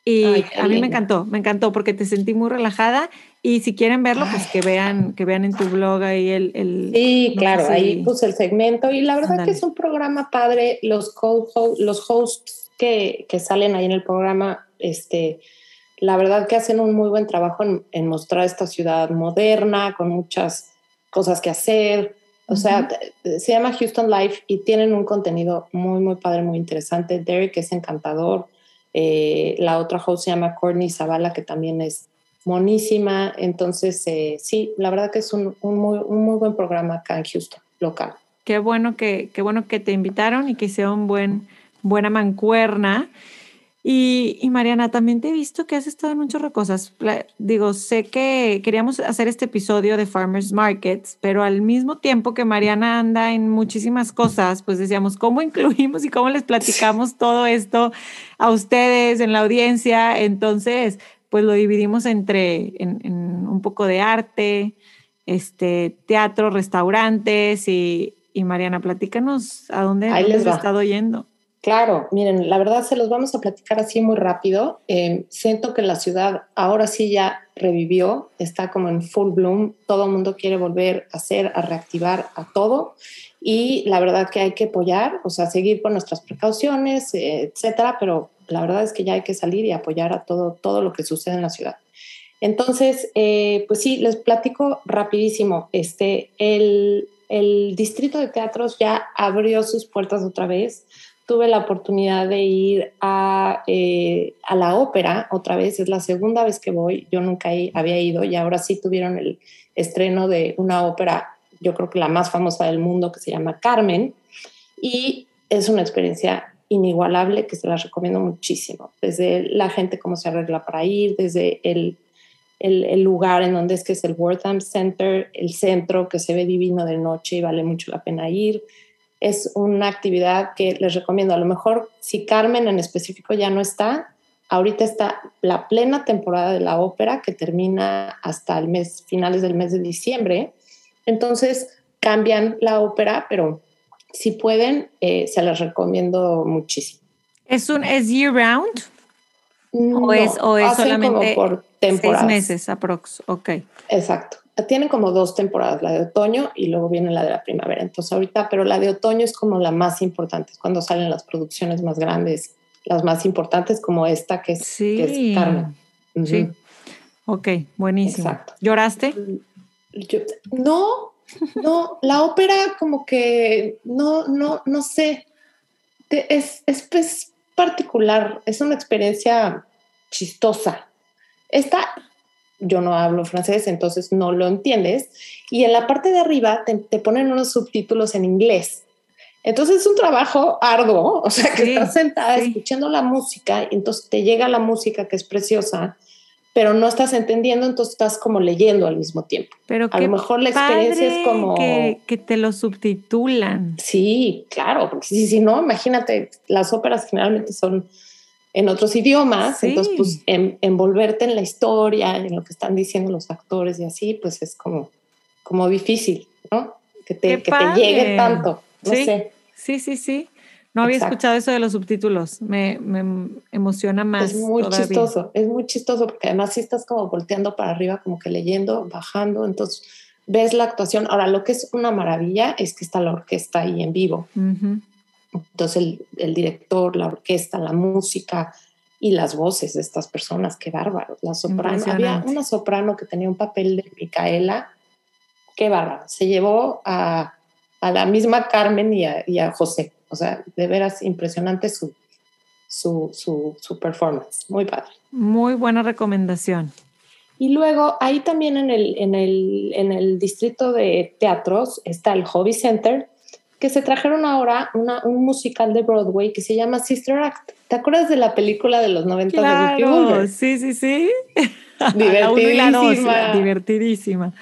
Y Ay, a mí me encantó, me encantó porque te sentí muy relajada y si quieren verlo, pues que vean, que vean en tu blog ahí el... el Sí, no claro, si- ahí puse el segmento y la verdad Ándale. que es un programa padre. Los, co- los hosts que, que salen ahí en el programa, este, la verdad que hacen un muy buen trabajo en, en mostrar esta ciudad moderna, con muchas cosas que hacer. O sea, t- se llama Houston Life y tienen un contenido muy, muy padre, muy interesante. Derek es encantador. Eh, la otra host se llama Courtney Zavala, que también es monísima. Entonces, eh, sí, la verdad que es un, un, muy, un, muy, buen programa acá en Houston, local. Qué bueno que, qué bueno que te invitaron y que sea un buen, buena mancuerna. Y, y, Mariana, también te he visto que has estado en muchas cosas. Digo, sé que queríamos hacer este episodio de Farmers Markets, pero al mismo tiempo que Mariana anda en muchísimas cosas, pues decíamos, ¿cómo incluimos y cómo les platicamos todo esto a ustedes en la audiencia? Entonces, pues lo dividimos entre en, en un poco de arte, este, teatro, restaurantes y, y Mariana, platícanos a dónde, Ahí dónde les has estado yendo. Claro, miren, la verdad se los vamos a platicar así muy rápido. Eh, siento que la ciudad ahora sí ya revivió, está como en full bloom, todo el mundo quiere volver a hacer, a reactivar a todo y la verdad que hay que apoyar, o sea, seguir con nuestras precauciones, eh, etcétera, pero la verdad es que ya hay que salir y apoyar a todo, todo lo que sucede en la ciudad. Entonces, eh, pues sí, les platico rapidísimo. Este, el, el distrito de teatros ya abrió sus puertas otra vez tuve la oportunidad de ir a, eh, a, la ópera otra vez, es la segunda vez que voy, yo nunca había ido y ahora sí tuvieron el estreno de una ópera, yo creo que la más famosa del mundo, que se llama Carmen, y es una experiencia inigualable que se la recomiendo muchísimo, desde la gente cómo se arregla para ir, desde el, el, el lugar en donde es que es el Wortham Center, el centro que se ve divino de noche y vale mucho la pena ir, es una actividad que les recomiendo. A lo mejor si Carmen en específico ya no está, ahorita está la plena temporada de la ópera que termina hasta el mes, finales del mes de diciembre. Entonces cambian la ópera, pero si pueden, eh, se las recomiendo muchísimo. ¿Es un es year round? No, ¿O es, o es solamente por temporadas. seis meses aprox? Ok. Exacto tienen como dos temporadas, la de otoño y luego viene la de la primavera. Entonces ahorita, pero la de otoño es como la más importante, es cuando salen las producciones más grandes, las más importantes como esta que es, sí. que es Carmen. Uh -huh. Sí. Ok, buenísimo. Exacto. ¿Lloraste? Yo, no, no, la ópera como que no, no, no sé. Es, es, es particular, es una experiencia chistosa. Esta yo no hablo francés, entonces no lo entiendes. Y en la parte de arriba te, te ponen unos subtítulos en inglés. Entonces es un trabajo arduo, o sea, que sí, estás sentada sí. escuchando la música y entonces te llega la música que es preciosa, pero no estás entendiendo, entonces estás como leyendo al mismo tiempo. Pero a lo mejor la experiencia es como que, que, te lo subtitulan. Sí, claro, porque si, si no, imagínate, las óperas generalmente son en otros idiomas, sí. entonces pues en, envolverte en la historia, en lo que están diciendo los actores y así, pues es como, como difícil, ¿no? Que te, que te llegue tanto, no sí. sé. Sí, sí, sí. No había Exacto. escuchado eso de los subtítulos. Me, me, emociona más. Es muy todavía. chistoso, es muy chistoso porque además si estás como volteando para arriba, como que leyendo, bajando, entonces ves la actuación. Ahora, lo que es una maravilla es que está la orquesta ahí en vivo. Uh -huh. Entonces el, el, director, la orquesta, la música y las voces de estas personas, qué bárbaro. La soprano, había una soprano que tenía un papel de Micaela, qué bárbaro. Se llevó a, a la misma Carmen y a, y a, José. O sea, de veras impresionante su, su, su, su performance. Muy padre. Muy buena recomendación. Y luego ahí también en el, en el, en el distrito de teatros está el Hobby Center, que se trajeron ahora una, un musical de Broadway que se llama Sister Act. ¿Te acuerdas de la película de los 90 claro, de Sí, sí, sí. Divertidísima. la dos, divertidísima.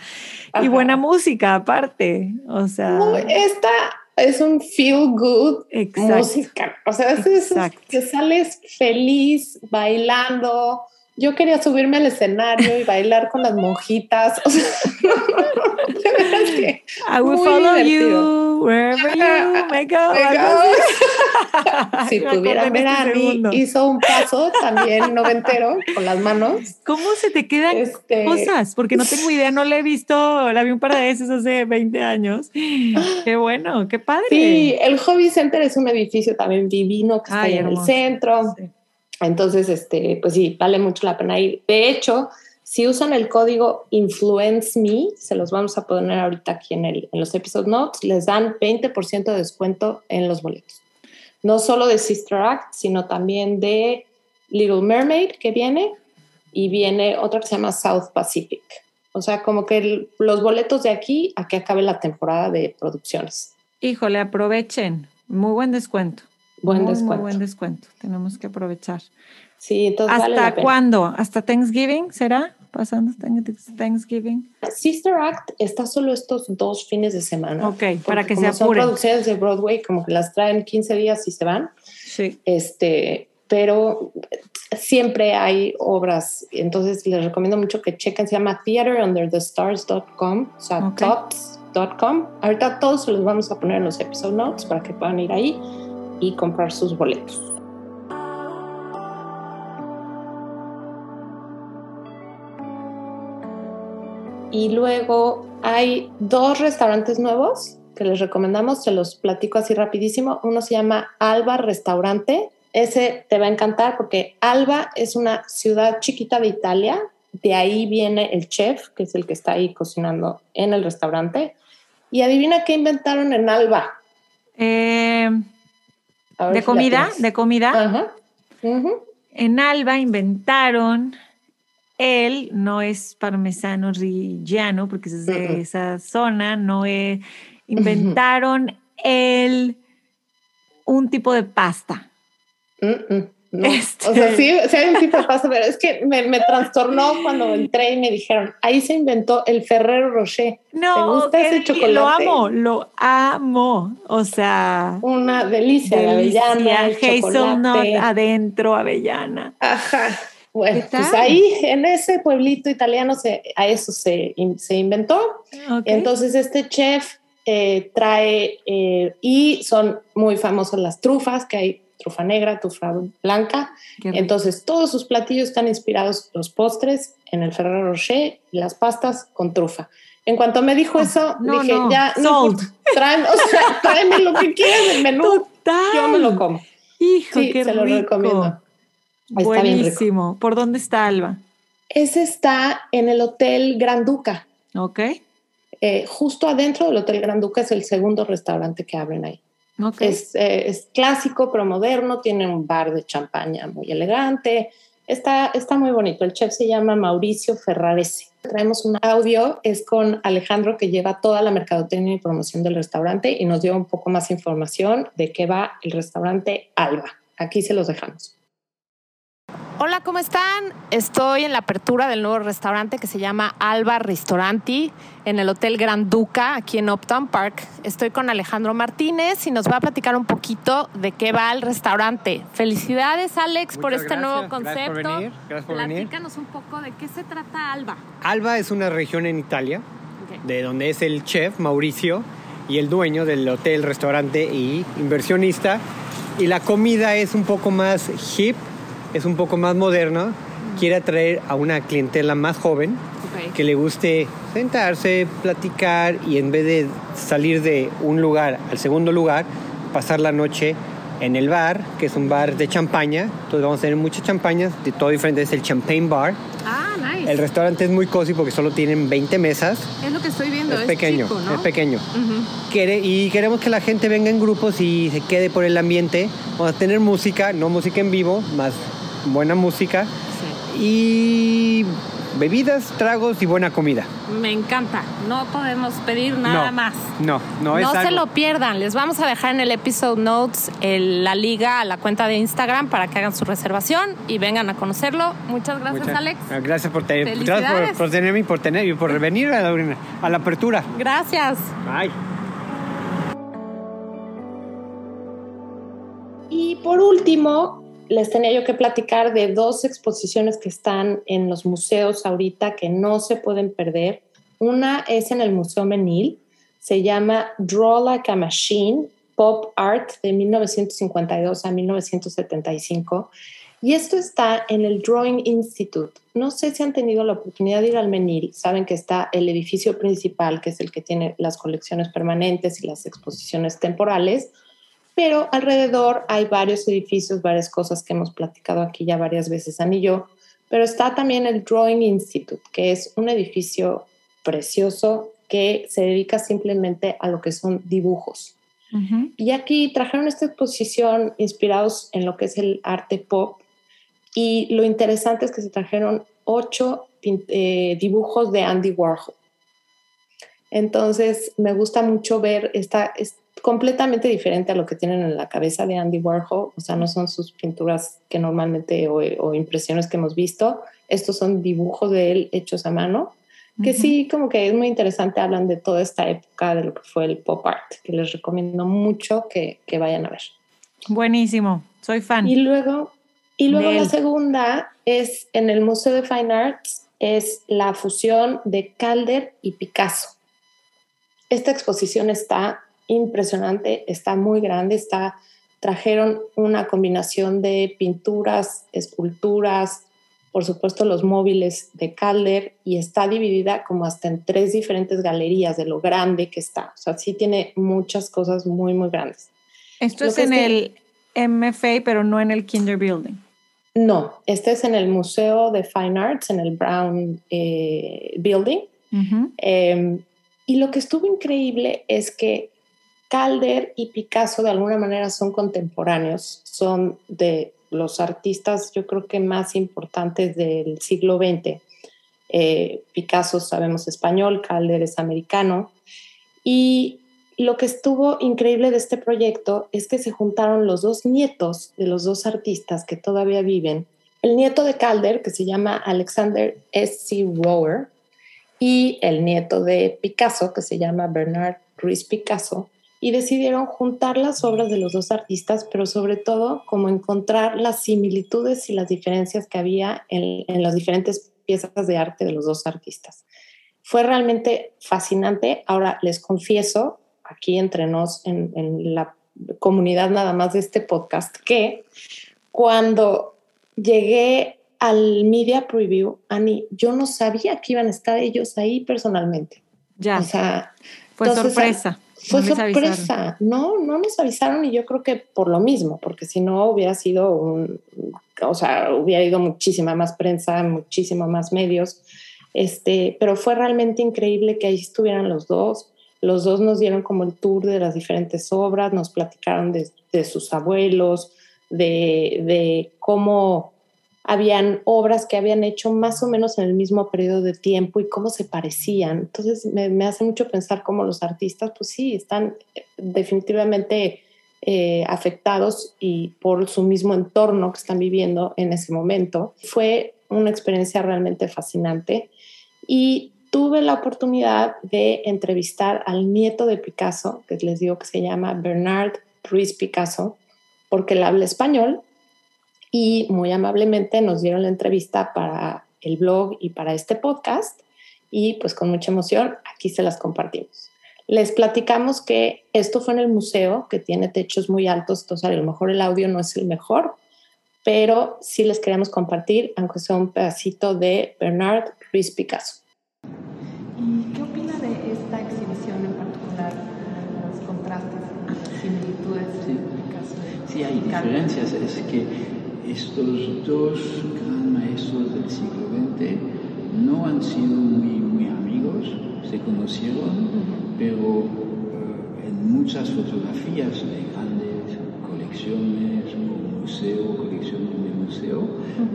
Ajá. Y buena música aparte. O sea. No, esta es un feel good Exacto. música. O sea, es eso que sales feliz bailando. Yo quería subirme al escenario y bailar con las monjitas. O sea, I will follow divertido. you wherever you may go. May go. si pudieran ver a mí, hizo un paso también noventero con las manos. ¿Cómo se te quedan este... cosas? Porque no tengo idea, no la he visto, la vi un par de veces hace 20 años. Qué bueno, qué padre. Sí, el Hobby Center es un edificio también divino que está Ay, ahí en el centro. Sí. Entonces, este, pues sí, vale mucho la pena ir. De hecho, si usan el código Influence Me, se los vamos a poner ahorita aquí en, el, en los episode notes, les dan 20% de descuento en los boletos. No solo de Sister Act, sino también de Little Mermaid que viene y viene otra que se llama South Pacific. O sea, como que el- los boletos de aquí a que acabe la temporada de producciones. Híjole, aprovechen. Muy buen descuento. Buen Muy, muy descuento. buen descuento. Tenemos que aprovechar. Sí, entonces vale ¿Hasta la pena. cuándo? ¿Hasta Thanksgiving será? ¿Pasando Thanksgiving? Sister Act está solo estos dos fines de semana. Ok, para que se como son apuren. producciones de Broadway, como que las traen 15 días y se van. Sí. Este, pero siempre hay obras. Entonces les recomiendo mucho que chequen. Se llama theaterunderthestars.com, o sea, Ok. tots.com. Ahorita todos se los vamos a poner en los episode notes para que puedan ir ahí y comprar sus boletos. Y luego hay dos restaurantes nuevos que les recomendamos, se los platico así rapidísimo. Uno se llama Alba Restaurante. Ese te va a encantar porque Alba es una ciudad chiquita de Italia. De ahí viene el chef, que es el que está ahí cocinando en el restaurante. Y adivina qué inventaron en Alba. Eh, ¿De si comida? ¿De comida? Ujú. En Alba inventaron el, no es parmesano reggiano, porque es de esa zona, no es, inventaron el, un tipo de pasta. Mm, no. Este- O sea, sí, sí hay un tipo de pasta, pero es que me, me trastornó cuando entré y me dijeron, ahí se inventó el Ferrero Rocher. No, ¿Te gusta ese deli- chocolate? Lo amo, lo amo. O sea, Una delicia, de delicia, avellana, el hazelnut chocolate. adentro, avellana. Ajá. Bueno, ¿Qué pues tal? ahí en ese pueblito italiano se, a eso se, se inventó. Ok. Entonces este chef eh, trae eh, y son muy famosas las trufas, que hay trufa negra, trufa blanca. Entonces todos sus platillos están inspirados, los postres en el Ferrero Rocher y las pastas con trufa. En cuanto me dijo eso, no, dije, no, ya, no sold. importa, tráeme, o sea, tráeme lo que quieras del menú, Total. yo me lo como. Hijo, Sí, qué se lo rico. recomiendo. Buenísimo. ¿Por dónde está Alba? Ese está en el Hotel Gran Duca. Ok. Eh, justo adentro del Hotel Gran Duca es el segundo restaurante que abren ahí. Ok. Es, eh, es clásico pero moderno, tiene un bar de champaña muy elegante. Está, está muy bonito. El chef se llama Mauricio Ferraresi. Traemos un audio, es con Alejandro que lleva toda la mercadotecnia y promoción del restaurante y nos dio un poco más información de qué va el restaurante Alba. Aquí se los dejamos. Hola, ¿cómo están? Estoy en la apertura del nuevo restaurante que se llama Alba Ristoranti en el Hotel Gran Duca, aquí en Uptown Park. Estoy con Alejandro Martínez y nos va a platicar un poquito de qué va el restaurante. Felicidades, Alex, por este nuevo. Gracias concepto. por venir. Gracias por venir. Platícanos un poco de qué se trata Alba. Alba es una región en Italia, de donde es el chef Mauricio y el dueño del hotel, restaurante y inversionista. Y la comida es un poco más hip, es un poco más moderna. Quiere atraer a una clientela más joven que le guste sentarse, platicar y en vez de salir de un lugar al segundo lugar, pasar la noche en el bar, que es un bar de champaña. Entonces vamos a tener muchas champañas, de todo diferente, es el Champagne Bar. Ah, nice. El restaurante es muy cozy porque solo tienen 20 mesas. es lo que estoy viendo. Es, pequeño, chico, ¿no? es pequeño. Quiere- y queremos que la gente venga en grupos y se quede por el ambiente. Vamos a tener música, no música en vivo, más buena música. Sí. Y bebidas, tragos y buena comida. Me encanta. No podemos pedir nada no, más. No, no, es No se lo pierdan. Les vamos a dejar en el episode notes el- la liga a la cuenta de Instagram para que hagan su reservación y vengan a conocerlo. Muchas gracias, Muchas- Alex. Gracias por, tener, gracias por, por tenerme y por, tener, y por venir a la, a la apertura. Gracias. Bye. Y por último, les tenía yo que platicar de dos exposiciones que están en los museos ahorita que no se pueden perder. Una es en el Museo Menil, se llama Draw Like a Machine, Pop Art de 1952 a 1975. Y esto está en el Drawing Institute. No sé si han tenido la oportunidad de ir al Menil. Saben que está el edificio principal, que es el que tiene las colecciones permanentes y las exposiciones temporales pero alrededor hay varios edificios, varias cosas que hemos platicado aquí ya varias veces, Ani y yo, pero está también el Drawing Institute, que es un edificio precioso que se dedica simplemente a lo que son dibujos. Ujú. Y aquí trajeron esta exposición inspirados en lo que es el arte pop y lo interesante es que se trajeron ocho eh, dibujos de Andy Warhol. Entonces, me gusta mucho ver, esta, es completamente diferente a lo que tienen en la cabeza de Andy Warhol, o sea, no son sus pinturas que normalmente o, impresiones que hemos visto, estos son dibujos de él hechos a mano, que sí, como que es muy interesante, hablan de toda esta época de lo que fue el pop art, que les recomiendo mucho que, que vayan a ver. Buenísimo, soy fan. Y luego, y luego la segunda es en el Museo de Fine Arts, es la fusión de Calder y Picasso. Esta exposición está impresionante, está muy grande, está, trajeron una combinación de pinturas, esculturas, por supuesto los móviles de Calder y está dividida como hasta en tres diferentes galerías de lo grande que está. O sea, sí tiene muchas cosas muy, muy grandes. Esto es en el MFA, pero no en el Kinder Building. No, este es en el Museo de Fine Arts, en el Brown eh, Building. Em, y lo que estuvo increíble es que Calder y Picasso de alguna manera son contemporáneos, son de los artistas yo creo que más importantes del siglo XX. Eh, Picasso sabemos español, Calder es americano. Y lo que estuvo increíble de este proyecto es que se juntaron los dos nietos de los dos artistas que todavía viven. El nieto de Calder, que se llama Alexander S.C. Rower, y el nieto de Picasso, que se llama Bernard Ruiz Picasso, y decidieron juntar las obras de los dos artistas, pero sobre todo como encontrar las similitudes y las diferencias que había en, las diferentes piezas de arte de los dos artistas. Fue realmente fascinante. Ahora les confieso, aquí entre nos, en, en la comunidad nada más de este podcast, que cuando llegué al media preview, Ani, yo no sabía que iban a estar ellos ahí personalmente. Ya. O sea, fue sorpresa. Fue sorpresa, no, no nos avisaron y yo creo que por lo mismo, porque si no hubiera sido un, o sea, hubiera ido muchísima más prensa, muchísimo más medios, este, pero fue realmente increíble que ahí estuvieran los dos. Los dos nos dieron como el tour de las diferentes obras, nos platicaron de, de sus abuelos, de, de cómo habían obras que habían hecho más o menos en el mismo periodo de tiempo y cómo se parecían. Entonces me, hace mucho pensar cómo los artistas, pues sí, están eh, definitivamente eh, afectados y por su mismo entorno que están viviendo en ese momento. Fue una experiencia realmente fascinante y tuve la oportunidad de entrevistar al nieto de Picasso, que les digo que se llama Bernard Ruiz Picasso, porque él habla español y muy amablemente nos dieron la entrevista para el blog y para este podcast y pues con mucha emoción aquí se las compartimos. Les platicamos que esto fue en el museo, que tiene techos muy altos, entonces a lo mejor el audio no es el mejor, pero sí les queríamos compartir, aunque sea un pedacito de Bernard Ruiz Picasso. ¿Y qué opina de esta exhibición en particular, los contrastes, las similitudes sí. Picasso? Sí, hay diferencias, es que estos dos gran maestros del siglo XX no han sido muy, amigos, se conocieron, pero eh, en muchas fotografías de grandes colecciones, o museo, colecciones de museo,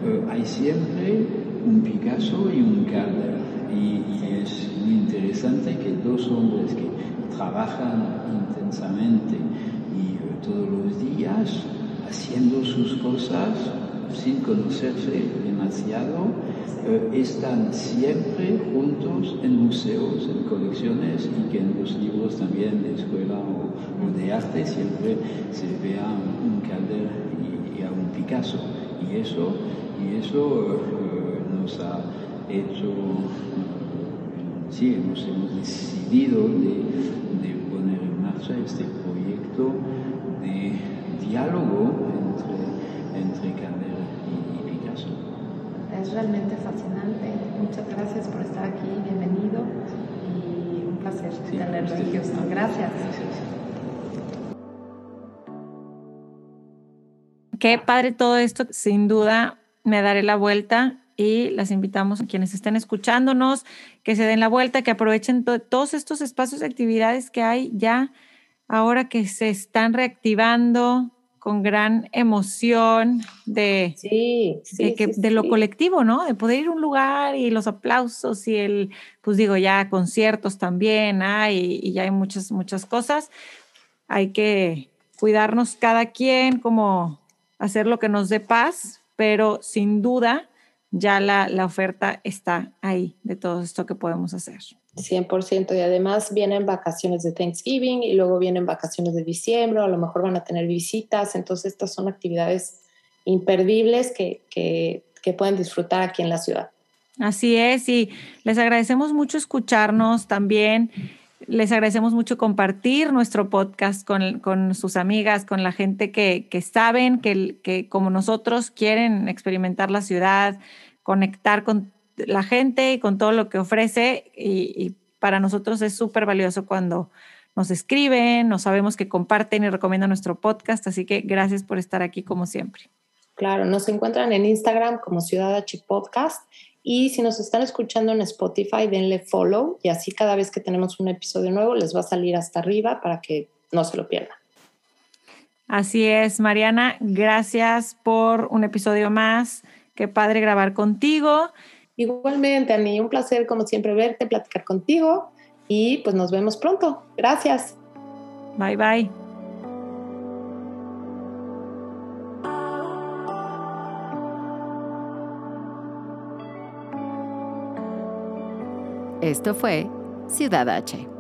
eh, hay siempre un Picasso y un Calder. Y, es muy interesante que dos hombres que trabajan intensamente y eh, todos los días haciendo sus cosas sin conocerse demasiado, eh, están siempre juntos en museos, en colecciones y que en los libros también de escuela o, de arte siempre se vea un Calder y, a un Picasso. Y eso, y eso eh, nos ha hecho, sí, hemos, decidido de, de poner en marcha este proyecto de diálogo entre, entre y, Picasso. Es realmente fascinante. Muchas gracias por estar aquí. Bienvenido y un placer tenerlo en Houston. Gracias. Qué padre todo esto. Sin duda me daré la vuelta y las invitamos a quienes estén escuchándonos que se den la vuelta, que aprovechen todos estos espacios de actividades que hay ya ahora que se están reactivando con gran emoción de, sí, de, que, de lo colectivo, ¿no? De poder ir a un lugar y los aplausos y el, pues digo, ya conciertos también hay y ya hay muchas, muchas cosas. Hay que cuidarnos cada quien, como hacer lo que nos dé paz, pero sin duda ya la, la oferta está ahí de todo esto que podemos hacer. 100% y además vienen vacaciones de Thanksgiving y luego vienen vacaciones de diciembre, a lo mejor van a tener visitas, entonces estas son actividades imperdibles que, que, pueden disfrutar aquí en la ciudad. Así es, y les agradecemos mucho escucharnos también. Les agradecemos mucho compartir nuestro podcast con, con sus amigas, con la gente que, que saben que, que, como nosotros, quieren experimentar la ciudad, conectar con la gente y con todo lo que ofrece y, para nosotros es súper valioso cuando nos escriben, nos sabemos que comparten y recomiendan nuestro podcast, así que gracias por estar aquí como siempre. Claro, nos encuentran en Instagram como Ciudad H Podcast y si nos están escuchando en Spotify, denle follow y así cada vez que tenemos un episodio nuevo les va a salir hasta arriba para que no se lo pierdan. Así es, Mariana, gracias por un episodio más. Qué padre grabar contigo. Igualmente, Ani, un placer como siempre verte, platicar contigo y pues nos vemos pronto. Gracias. Bye bye. Esto fue Ciudad H